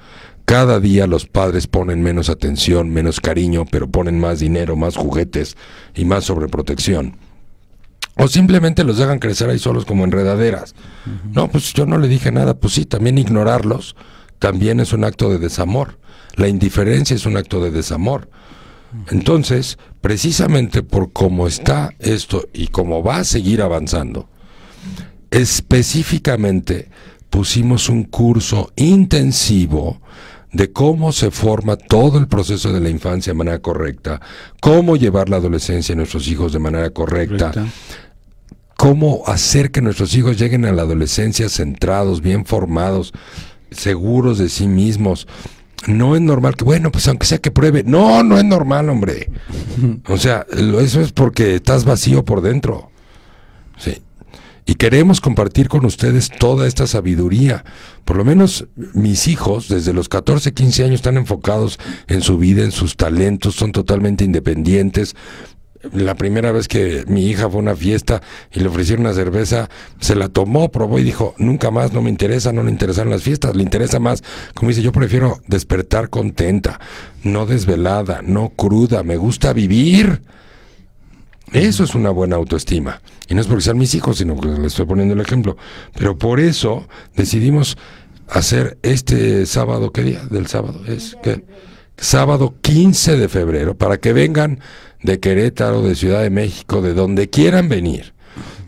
Speaker 1: Cada día los padres ponen menos atención, menos cariño, pero ponen más dinero, más juguetes y más sobreprotección. O simplemente los dejan crecer ahí solos como enredaderas. No, pues yo no le dije nada, pues sí, también ignorarlos también es un acto de desamor. La indiferencia es un acto de desamor. Entonces, precisamente por cómo está esto y cómo va a seguir avanzando, específicamente pusimos un curso intensivo de cómo se forma todo el proceso de la infancia de manera correcta, cómo llevar la adolescencia a nuestros hijos de manera correcta, cómo hacer que nuestros hijos lleguen a la adolescencia centrados, bien formados, seguros de sí mismos. No es normal que, bueno, pues aunque sea que pruebe. No, no es normal, hombre. O sea, eso es porque estás vacío por dentro. Sí. Y queremos compartir con ustedes toda esta sabiduría. Por lo menos mis hijos, desde los 14, 15 años, están enfocados en su vida, en sus talentos, son totalmente independientes la primera vez que mi hija fue a una fiesta y le ofrecieron una cerveza, se la tomó, probó y dijo, nunca más, no me interesa, no le interesan las fiestas, le interesa más, como dice, yo prefiero despertar contenta, no desvelada, no cruda, me gusta vivir. Eso es una buena autoestima. Y no es porque sean mis hijos, sino porque les estoy poniendo el ejemplo. Pero por eso decidimos hacer este sábado, ¿qué día del sábado? Es que sábado 15 de febrero, para que vengan de Querétaro, de Ciudad de México, de donde quieran venir,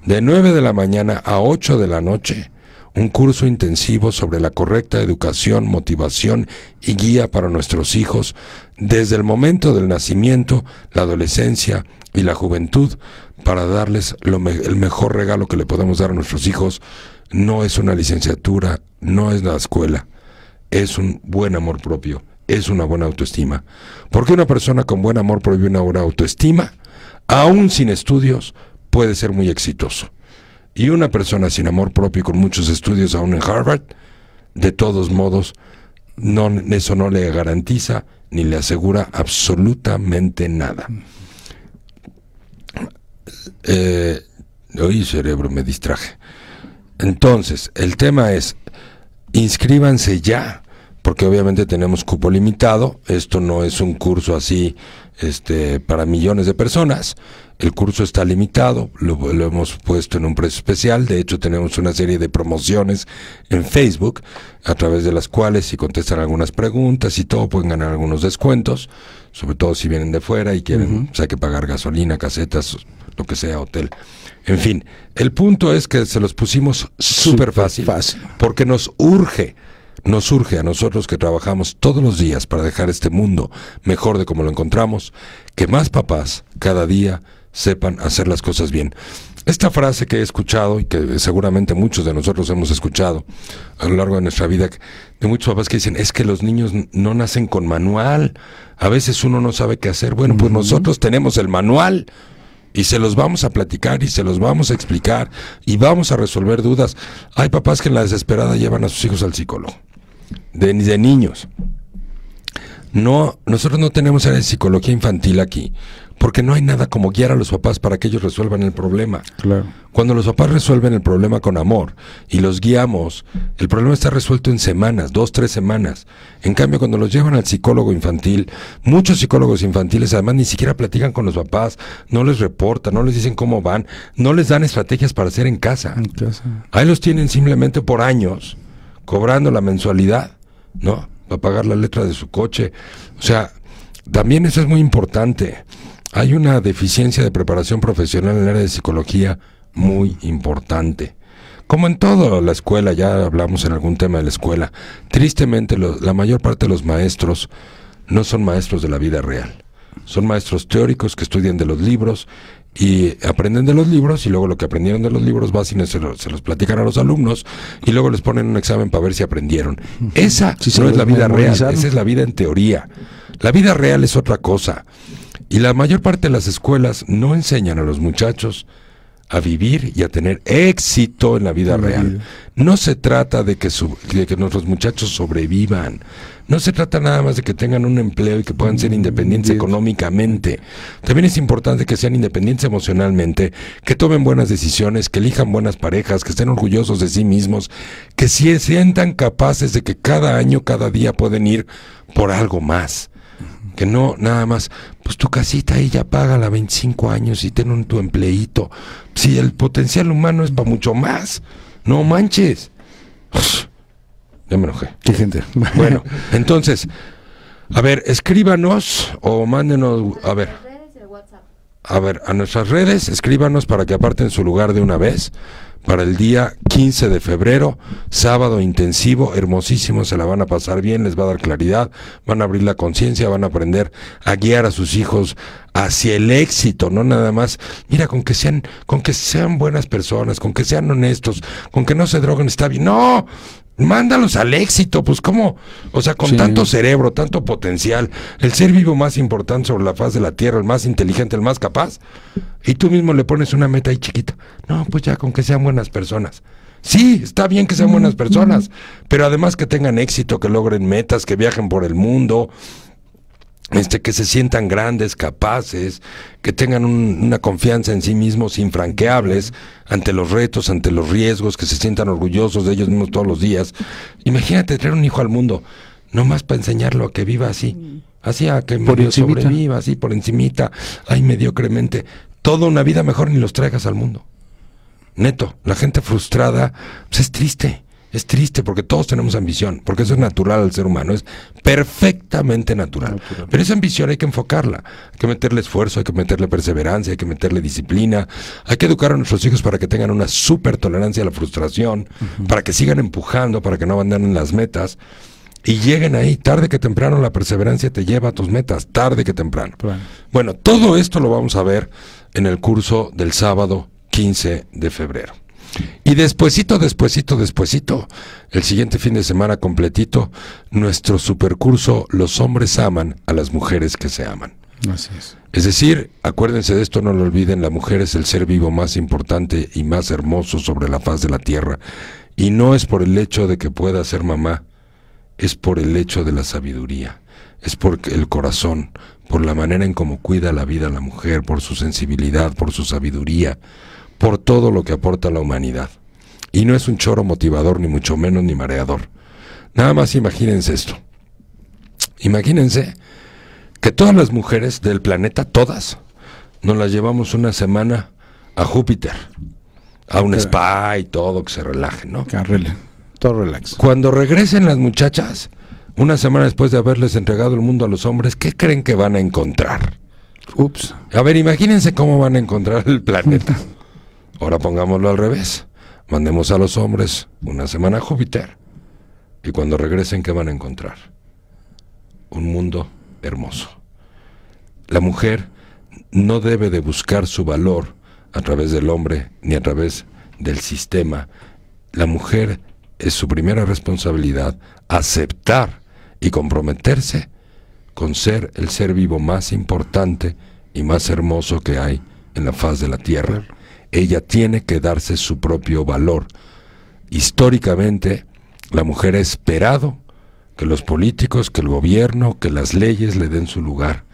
Speaker 1: de 9 de la mañana a 8 de la noche, un curso intensivo sobre la correcta educación, motivación y guía para nuestros hijos desde el momento del nacimiento, la adolescencia y la juventud para darles el mejor regalo que le podemos dar a nuestros hijos. No es una licenciatura, no es la escuela, es un buen amor propio es una buena autoestima. Porque una persona con buen amor y una buena autoestima, aún sin estudios, puede ser muy exitoso. Y una persona sin amor propio y con muchos estudios aún en Harvard, de todos modos, no, eso no le garantiza ni le asegura absolutamente nada. Eh, cerebro me distraje. Entonces, el tema es, inscríbanse ya porque obviamente tenemos cupo limitado, esto no es un curso así este, para millones de personas, el curso está limitado, lo, hemos puesto en un precio especial, de hecho tenemos una serie de promociones en Facebook, a través de las cuales si contestan algunas preguntas y todo pueden ganar algunos descuentos, sobre todo si vienen de fuera y quieren, hay que pagar gasolina, casetas, lo que sea, hotel. En fin, el punto es que se los pusimos súper fácil, fácil, porque nos urge nos surge a nosotros que trabajamos todos los días para dejar este mundo mejor de como lo encontramos, que más papás cada día sepan hacer las cosas bien. Esta frase que he escuchado y que seguramente muchos de nosotros hemos escuchado a lo largo de nuestra vida, de muchos papás que dicen, es que los niños no nacen con manual, a veces uno no sabe qué hacer. Bueno, pues nosotros tenemos el manual y se los vamos a platicar y se los vamos a explicar y vamos a resolver dudas. Hay papás que en la desesperada llevan a sus hijos al psicólogo de, de niños. No, nosotros no tenemos área de psicología infantil aquí, porque no hay nada como guiar a los papás para que ellos resuelvan el problema.
Speaker 2: Claro.
Speaker 1: Cuando los papás resuelven el problema con amor y los guiamos, el problema está resuelto en semanas, dos, tres semanas. En cambio, cuando los llevan al psicólogo infantil, muchos psicólogos infantiles además ni siquiera platican con los papás, no les reportan, no les dicen cómo van, no les dan estrategias para hacer en casa.
Speaker 2: En casa.
Speaker 1: Ahí los tienen simplemente por años cobrando la mensualidad, ¿no? Para pagar la letra de su coche. O sea, también eso es muy importante. Hay una deficiencia de preparación profesional en el área de psicología muy importante. Como en toda la escuela, ya hablamos en algún tema de la escuela, tristemente la mayor parte de los maestros no son maestros de la vida real. Son maestros teóricos que estudian de los libros y aprenden de los libros y luego lo que aprendieron de los libros va y se, los platican a los alumnos y luego les ponen un examen para ver si aprendieron. Esa no es la vida real, esa es la vida en teoría. La vida real es otra cosa. Y la mayor parte de las escuelas no enseñan a los muchachos a vivir y a tener éxito en la vida real. No se trata de que, su- de que nuestros muchachos sobrevivan. No se trata nada más de que tengan un empleo y que puedan ser independientes
Speaker 2: Bien.
Speaker 1: económicamente. También es importante que sean independientes emocionalmente, que tomen buenas decisiones, que elijan buenas parejas, que estén orgullosos de sí mismos, que se sientan capaces de que cada año, cada día pueden ir por algo más. Que no, nada más, pues tu casita ahí ya paga la 25 años y ten un tu empleito. Si el potencial humano es para mucho más, no manches. Ya me enojé.
Speaker 2: Qué gente.
Speaker 1: Bueno, entonces, a ver, escríbanos o mándenos, a ver, a ver, a nuestras redes, escríbanos para que aparten su lugar de una vez. Para el día 15 de febrero, sábado intensivo, hermosísimo, se la van a pasar bien, les va a dar claridad, van a abrir la conciencia, van a aprender a guiar a sus hijos hacia el éxito, no nada más, mira, con que sean, con que sean buenas personas, con que sean honestos, con que no se droguen, está bien, no, Mándalos al éxito, pues cómo, o sea, con
Speaker 2: Sí.
Speaker 1: tanto cerebro, tanto potencial, el ser vivo más importante sobre la faz de la Tierra, el más inteligente, el más capaz, y tú mismo le pones una meta ahí chiquita. No, pues ya con que sean buenas personas. Sí, está bien que sean buenas personas, pero además que tengan éxito, que logren metas, que viajen por el mundo, este, que se sientan grandes, capaces, que tengan un- una confianza en sí mismos infranqueables ante los retos, ante los riesgos, que se sientan orgullosos de ellos mismos todos los días. Imagínate traer un hijo al mundo, nomás para enseñarlo a que viva así, así a que
Speaker 2: Por
Speaker 1: medio
Speaker 2: encimita.
Speaker 1: sobreviva, así por encimita, ay mediocremente, toda una vida mejor ni los traigas al mundo. Neto, la gente frustrada pues es triste, es triste porque todos tenemos ambición, porque eso es natural al ser humano, es perfectamente natural. Pero esa ambición hay que enfocarla, hay que meterle esfuerzo, hay que meterle perseverancia, hay que meterle disciplina, hay que educar a nuestros hijos para que tengan una súper tolerancia a la frustración, para que sigan empujando, para que no abandonen las metas. Y lleguen ahí, tarde que temprano la perseverancia te lleva a tus metas, tarde que temprano. Bueno, todo esto lo vamos a ver en el curso del sábado 15 de febrero. Y despuesito, despuesito, despuesito, el siguiente fin de semana completito, nuestro supercurso Los hombres aman a las mujeres que se aman.
Speaker 2: Así es.
Speaker 1: Es decir, acuérdense de esto, no lo olviden, la mujer es el ser vivo más importante y más hermoso sobre la faz de la tierra. Y no es por el hecho de que pueda ser mamá, es por el hecho de la sabiduría, es por el corazón, por la manera en cómo cuida la vida la mujer, por su sensibilidad, por su sabiduría, por todo lo que aporta a la humanidad. Y no es un choro motivador, ni mucho menos ni mareador. Nada más imagínense esto. Imagínense que todas las mujeres del planeta, todas, nos las llevamos una semana a Júpiter, a un spa y todo, que se relajen, ¿no?
Speaker 2: Carrele. Todo relax.
Speaker 1: Cuando regresen las muchachas, una semana después de haberles entregado el mundo a los hombres, ¿qué creen que van a encontrar?
Speaker 2: Ups.
Speaker 1: A ver, imagínense cómo van a encontrar el planeta. Ahora pongámoslo al revés. Mandemos a los hombres una semana a Júpiter. Y cuando regresen, ¿qué van a encontrar? Un mundo hermoso. La mujer no debe de buscar su valor a través del hombre ni a través del sistema. La mujer es su primera responsabilidad aceptar y comprometerse con ser el ser vivo más importante y más hermoso que hay en la faz de la tierra. Ella tiene que darse su propio valor. Históricamente, la mujer ha esperado que los políticos, que el gobierno, que las leyes le den su lugar.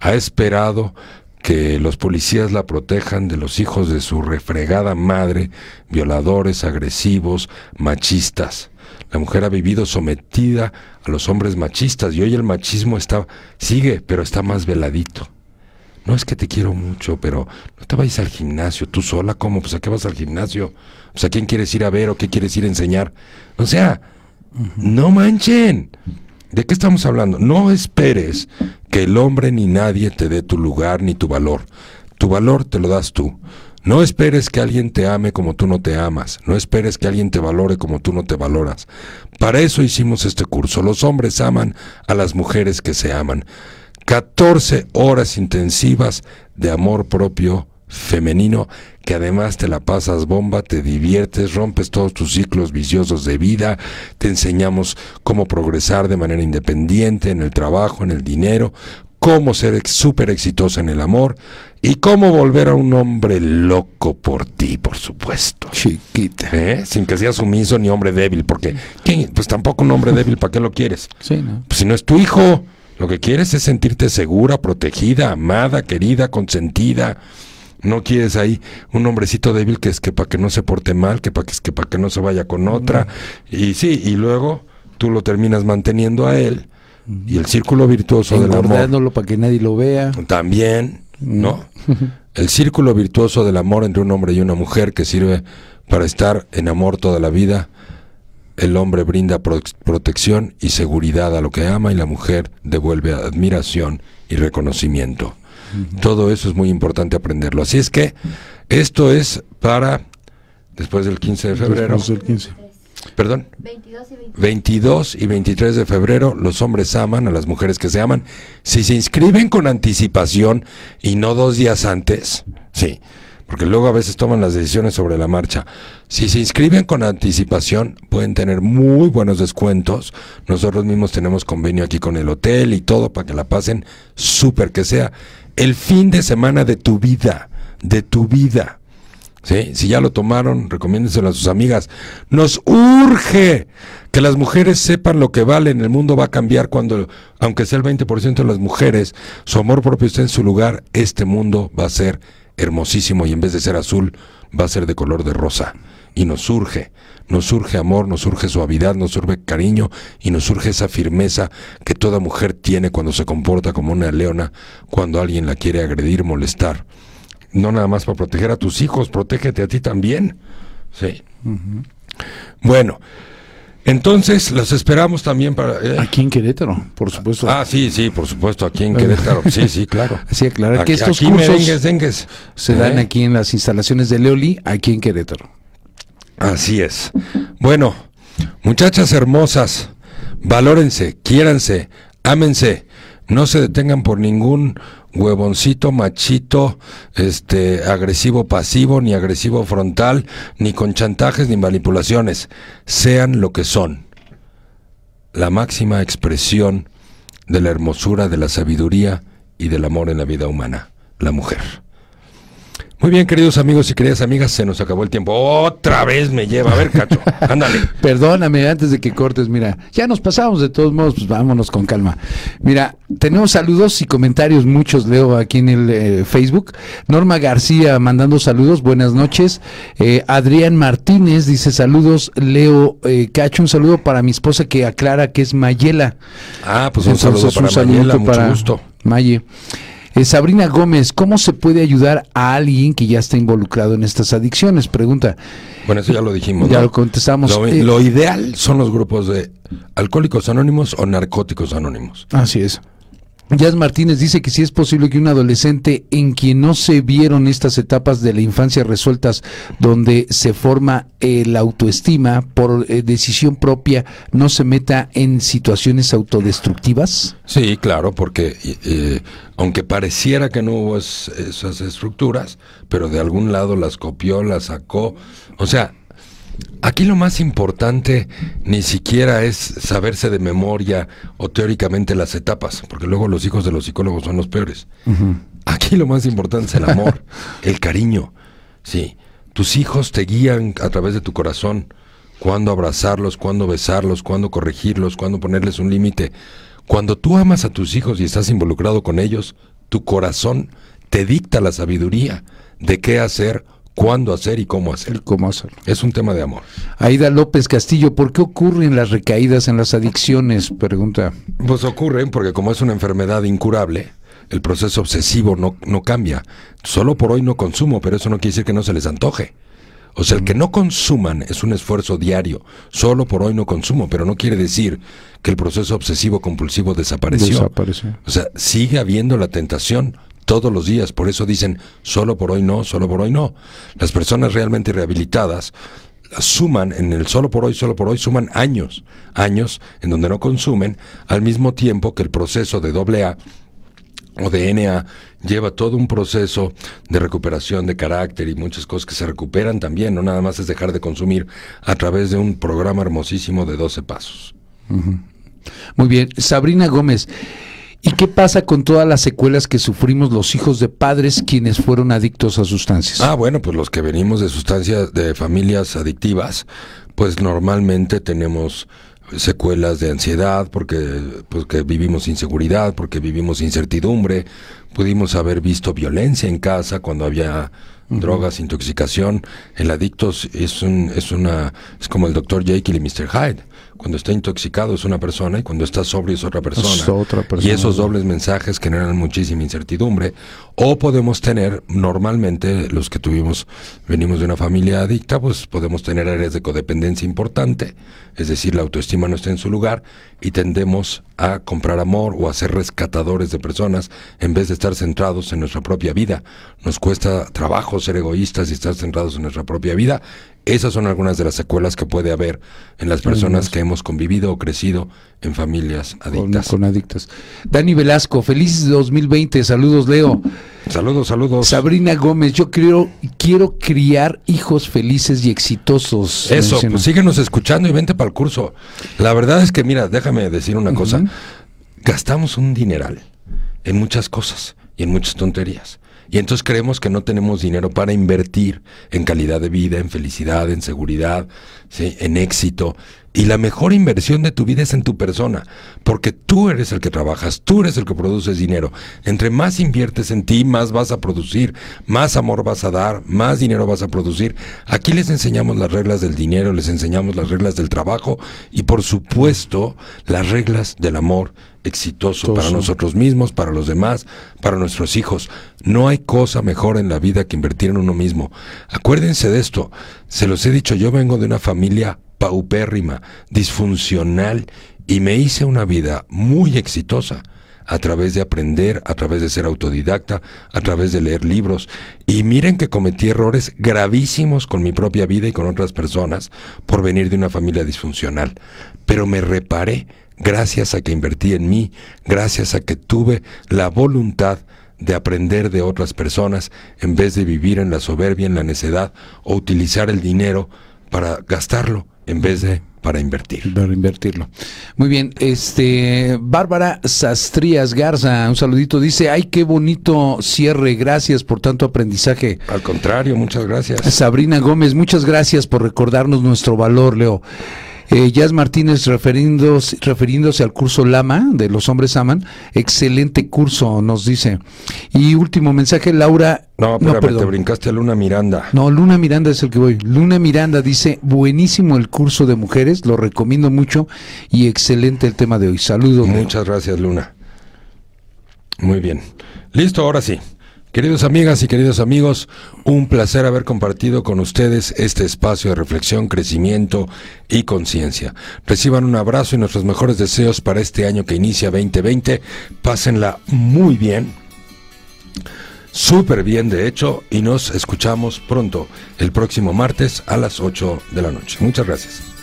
Speaker 1: Ha esperado que los policías la protejan de los hijos de su refregada madre, violadores, agresivos, machistas. La mujer ha vivido sometida a los hombres machistas y hoy el machismo está sigue, pero está más veladito. No es que te quiero mucho, pero no te vayas al gimnasio tú sola, ¿cómo? Pues a qué vas al gimnasio? Pues a quién quieres ir a ver o qué quieres ir a enseñar. O sea, no manchen. ¿De qué estamos hablando? No esperes que el hombre ni nadie te dé tu lugar ni tu valor. Tu valor te lo das tú. No esperes que alguien te ame como tú no te amas. No esperes que alguien te valore como tú no te valoras. Para eso hicimos este curso. Los hombres aman a las mujeres que se aman. 14 horas intensivas de amor propio femenino que además te la pasas bomba, te diviertes, rompes todos tus ciclos viciosos de vida, te enseñamos cómo progresar de manera independiente en el trabajo, en el dinero, cómo ser súper exitosa en el amor y cómo volver a un hombre loco por ti, por supuesto.
Speaker 2: Chiquita.
Speaker 1: ¿Eh? Sin que sea sumiso ni hombre débil, porque ¿quién? pues tampoco un hombre débil, ¿para qué lo quieres?
Speaker 2: Sí, ¿no?
Speaker 1: Pues si no es tu hijo, lo que quieres es sentirte segura, protegida, amada, querida, consentida. No quieres ahí un hombrecito débil que es que para que no se porte mal, que para que, es que, para que no se vaya con otra. Y sí, y luego tú lo terminas manteniendo a él. Y el círculo virtuoso del amor
Speaker 2: para que nadie lo vea.
Speaker 1: también, ¿no? El círculo virtuoso del amor entre un hombre y una mujer que sirve para estar en amor toda la vida. El hombre brinda pro- protección y seguridad a lo que ama y la mujer devuelve admiración y reconocimiento. Todo eso es muy importante aprenderlo. Así es que esto es para después del 15 de febrero.
Speaker 2: Después del 15.
Speaker 1: Perdón.
Speaker 3: 22 y 23.
Speaker 1: 22 y 23 de febrero los hombres aman a las mujeres que se aman. Si se inscriben con anticipación y no dos días antes, sí, porque luego a veces toman las decisiones sobre la marcha. Si se inscriben con anticipación pueden tener muy buenos descuentos. Nosotros mismos tenemos convenio aquí con el hotel y todo para que la pasen súper, que sea el fin de semana de tu vida, de tu vida. ¿Sí? Si ya lo tomaron, recomiéndenselo a sus amigas. Nos urge que las mujeres sepan lo que valen. El mundo va a cambiar cuando, aunque sea el 20% de las mujeres, su amor propio esté en su lugar, este mundo va a ser hermosísimo y en vez de ser azul, va a ser de color de rosa. Y nos surge, nos surge amor, nos surge suavidad, nos surge cariño y nos surge esa firmeza que toda mujer tiene cuando se comporta como una leona, cuando alguien la quiere agredir, molestar no nada más para proteger a tus hijos, protégete a ti también. Sí. Bueno, entonces los esperamos también para. eh,
Speaker 2: Aquí en Querétaro, por supuesto.
Speaker 1: Ah, sí, sí, por supuesto, aquí en Querétaro. Sí, sí, claro.
Speaker 2: Así aclarar que
Speaker 1: Aquí-
Speaker 2: estos
Speaker 1: aquí
Speaker 2: cursos
Speaker 1: merengues, dengues.
Speaker 2: se dan
Speaker 1: ¿Eh?
Speaker 2: aquí en las instalaciones de Leoli, aquí en Querétaro.
Speaker 1: Así es. Bueno, muchachas hermosas, valórense, quiéranse, ámense, no se detengan por ningún huevoncito, machito, este, agresivo pasivo, ni agresivo frontal, ni con chantajes ni manipulaciones. Sean lo que son. La máxima expresión de la hermosura, de la sabiduría y del amor en la vida humana, la mujer. Muy bien, queridos amigos y queridas amigas, se nos acabó el tiempo. Otra vez me lleva. A ver, Cacho, ándale.
Speaker 2: Perdóname, antes de que cortes, mira, ya nos pasamos de todos modos, pues vámonos con calma. Mira, tenemos saludos y comentarios, muchos leo aquí en el eh, Facebook. Norma García mandando saludos, buenas noches. Eh, Adrián Martínez dice saludos, Leo eh, Cacho, un saludo para mi esposa que aclara que es Mayela.
Speaker 1: Ah, pues un saludo para
Speaker 2: un
Speaker 1: Mayela, mucho
Speaker 2: para
Speaker 1: gusto.
Speaker 2: Maye. Eh, Sabrina Gómez, ¿cómo se puede ayudar a alguien que ya está involucrado en estas adicciones? Pregunta.
Speaker 1: Bueno, eso ya lo dijimos.
Speaker 2: Ya
Speaker 1: ¿no?
Speaker 2: lo contestamos.
Speaker 1: Lo,
Speaker 2: Eh,
Speaker 1: lo ideal son los grupos de alcohólicos anónimos o narcóticos anónimos.
Speaker 2: Así es. Jazz Martínez dice que si es posible que un adolescente en quien no se vieron estas etapas de la infancia resueltas, donde se forma eh, la autoestima por eh, decisión propia, no se meta en situaciones autodestructivas.
Speaker 1: Sí, claro, porque aunque pareciera que no hubo es- esas estructuras, pero de algún lado las copió, las sacó. O sea, aquí lo más importante ni siquiera es saberse de memoria o teóricamente las etapas, porque luego los hijos de los psicólogos son los peores. Aquí lo más importante es el amor, el cariño. Sí, tus hijos te guían a través de tu corazón. Cuándo abrazarlos, cuándo besarlos, cuándo corregirlos, cuándo ponerles un límite. Cuando tú amas a tus hijos y estás involucrado con ellos, tu corazón te dicta la sabiduría de qué hacer, cuándo hacer y cómo hacer.
Speaker 2: ¿Cómo hacerlo?
Speaker 1: Es un tema de amor.
Speaker 2: Aida López Castillo, ¿por qué ocurren las recaídas en las adicciones? Pregunta.
Speaker 1: Pues ocurren porque como es una enfermedad incurable, el proceso obsesivo no, no cambia. Solo por hoy no consumo, pero eso no quiere decir que no se les antoje. O sea, el que no consuman es un esfuerzo diario. Solo por hoy no consumo, pero no quiere decir que el proceso obsesivo compulsivo desapareció.
Speaker 2: Desapareció.
Speaker 1: O sea, sigue habiendo la tentación todos los días. Por eso dicen, solo por hoy no, solo por hoy no. Las personas realmente rehabilitadas suman en el solo por hoy, solo por hoy, suman años, años en donde no consumen, al mismo tiempo que el proceso de doble A o de NA lleva todo un proceso de recuperación de carácter y muchas cosas que se recuperan también, no nada más es dejar de consumir a través de un programa hermosísimo de 12 pasos.
Speaker 2: Muy bien. Sabrina Gómez. ¿Y qué pasa con todas las secuelas que sufrimos los hijos de padres quienes fueron adictos a sustancias?
Speaker 1: Ah, bueno, pues los que venimos de sustancias, de familias adictivas, pues normalmente tenemos secuelas de ansiedad porque, porque vivimos inseguridad, porque vivimos incertidumbre, pudimos haber visto violencia en casa cuando había drogas, intoxicación. El adicto es un, es una, es como el doctor Jekyll y Mr. Hyde. Cuando está intoxicado es una persona y cuando está sobrio es otra persona.
Speaker 2: otra persona.
Speaker 1: Y esos dobles mensajes generan muchísima incertidumbre. O podemos tener, normalmente, los que tuvimos, venimos de una familia adicta, pues podemos tener áreas de codependencia importante. Es decir, la autoestima no está en su lugar y tendemos a comprar amor o a ser rescatadores de personas en vez de estar centrados en nuestra propia vida. Nos cuesta trabajo ser egoístas y estar centrados en nuestra propia vida. Esas son algunas de las secuelas que puede haber en las personas que hemos convivido o crecido en familias adictas.
Speaker 2: Con, adictas. Dani Velasco, feliz 2020. Saludos, Leo.
Speaker 1: Saludos, saludos.
Speaker 2: Sabrina Gómez, yo quiero, quiero criar hijos felices y exitosos.
Speaker 1: Eso, pues síguenos escuchando y vente para el curso. La verdad es que, mira, déjame decir una cosa. Gastamos un dineral en muchas cosas y en muchas tonterías. Y entonces creemos que no tenemos dinero para invertir en calidad de vida, en felicidad, en seguridad, en éxito. Y la mejor inversión de tu vida es en tu persona, porque tú eres el que trabajas, tú eres el que produces dinero. Entre más inviertes en ti, más vas a producir, más amor vas a dar, más dinero vas a producir. Aquí les enseñamos las reglas del dinero, les enseñamos las reglas del trabajo y por supuesto las reglas del amor exitoso para nosotros mismos, para los demás, para nuestros hijos. No hay cosa mejor en la vida que invertir en uno mismo. Acuérdense de esto, se los he dicho, yo vengo de una familia paupérrima, disfuncional, y me hice una vida muy exitosa a través de aprender, a través de ser autodidacta, a través de leer libros. Y miren que cometí errores gravísimos con mi propia vida y con otras personas por venir de una familia disfuncional. Pero me reparé gracias a que invertí en mí, gracias a que tuve la voluntad de aprender de otras personas en vez de vivir en la soberbia, en la necedad o utilizar el dinero para gastarlo en vez de para invertir.
Speaker 2: Para invertirlo. Muy bien, este Bárbara Sastrías Garza, un saludito, dice, ay, qué bonito cierre, gracias por tanto aprendizaje.
Speaker 1: Al contrario, muchas gracias.
Speaker 2: Sabrina Gómez, muchas gracias por recordarnos nuestro valor, Leo. Eh, Jazz Martínez refiriéndose, refiriéndose al curso Lama de Los Hombres Aman, excelente curso, nos dice. Y último mensaje, Laura.
Speaker 1: No, perdón. te brincaste a Luna Miranda.
Speaker 2: No, Luna Miranda es el que voy. Luna Miranda dice, buenísimo el curso de mujeres, lo recomiendo mucho y excelente el tema de hoy. Saludos.
Speaker 1: Muchas gracias, Luna. Muy bien. Listo, ahora sí. Queridos amigas y queridos amigos, un placer haber compartido con ustedes este espacio de reflexión, crecimiento y conciencia. Reciban un abrazo y nuestros mejores deseos para este año que inicia 2020. Pásenla muy bien, súper bien de hecho, y nos escuchamos pronto el próximo martes a las 8 de la noche. Muchas gracias.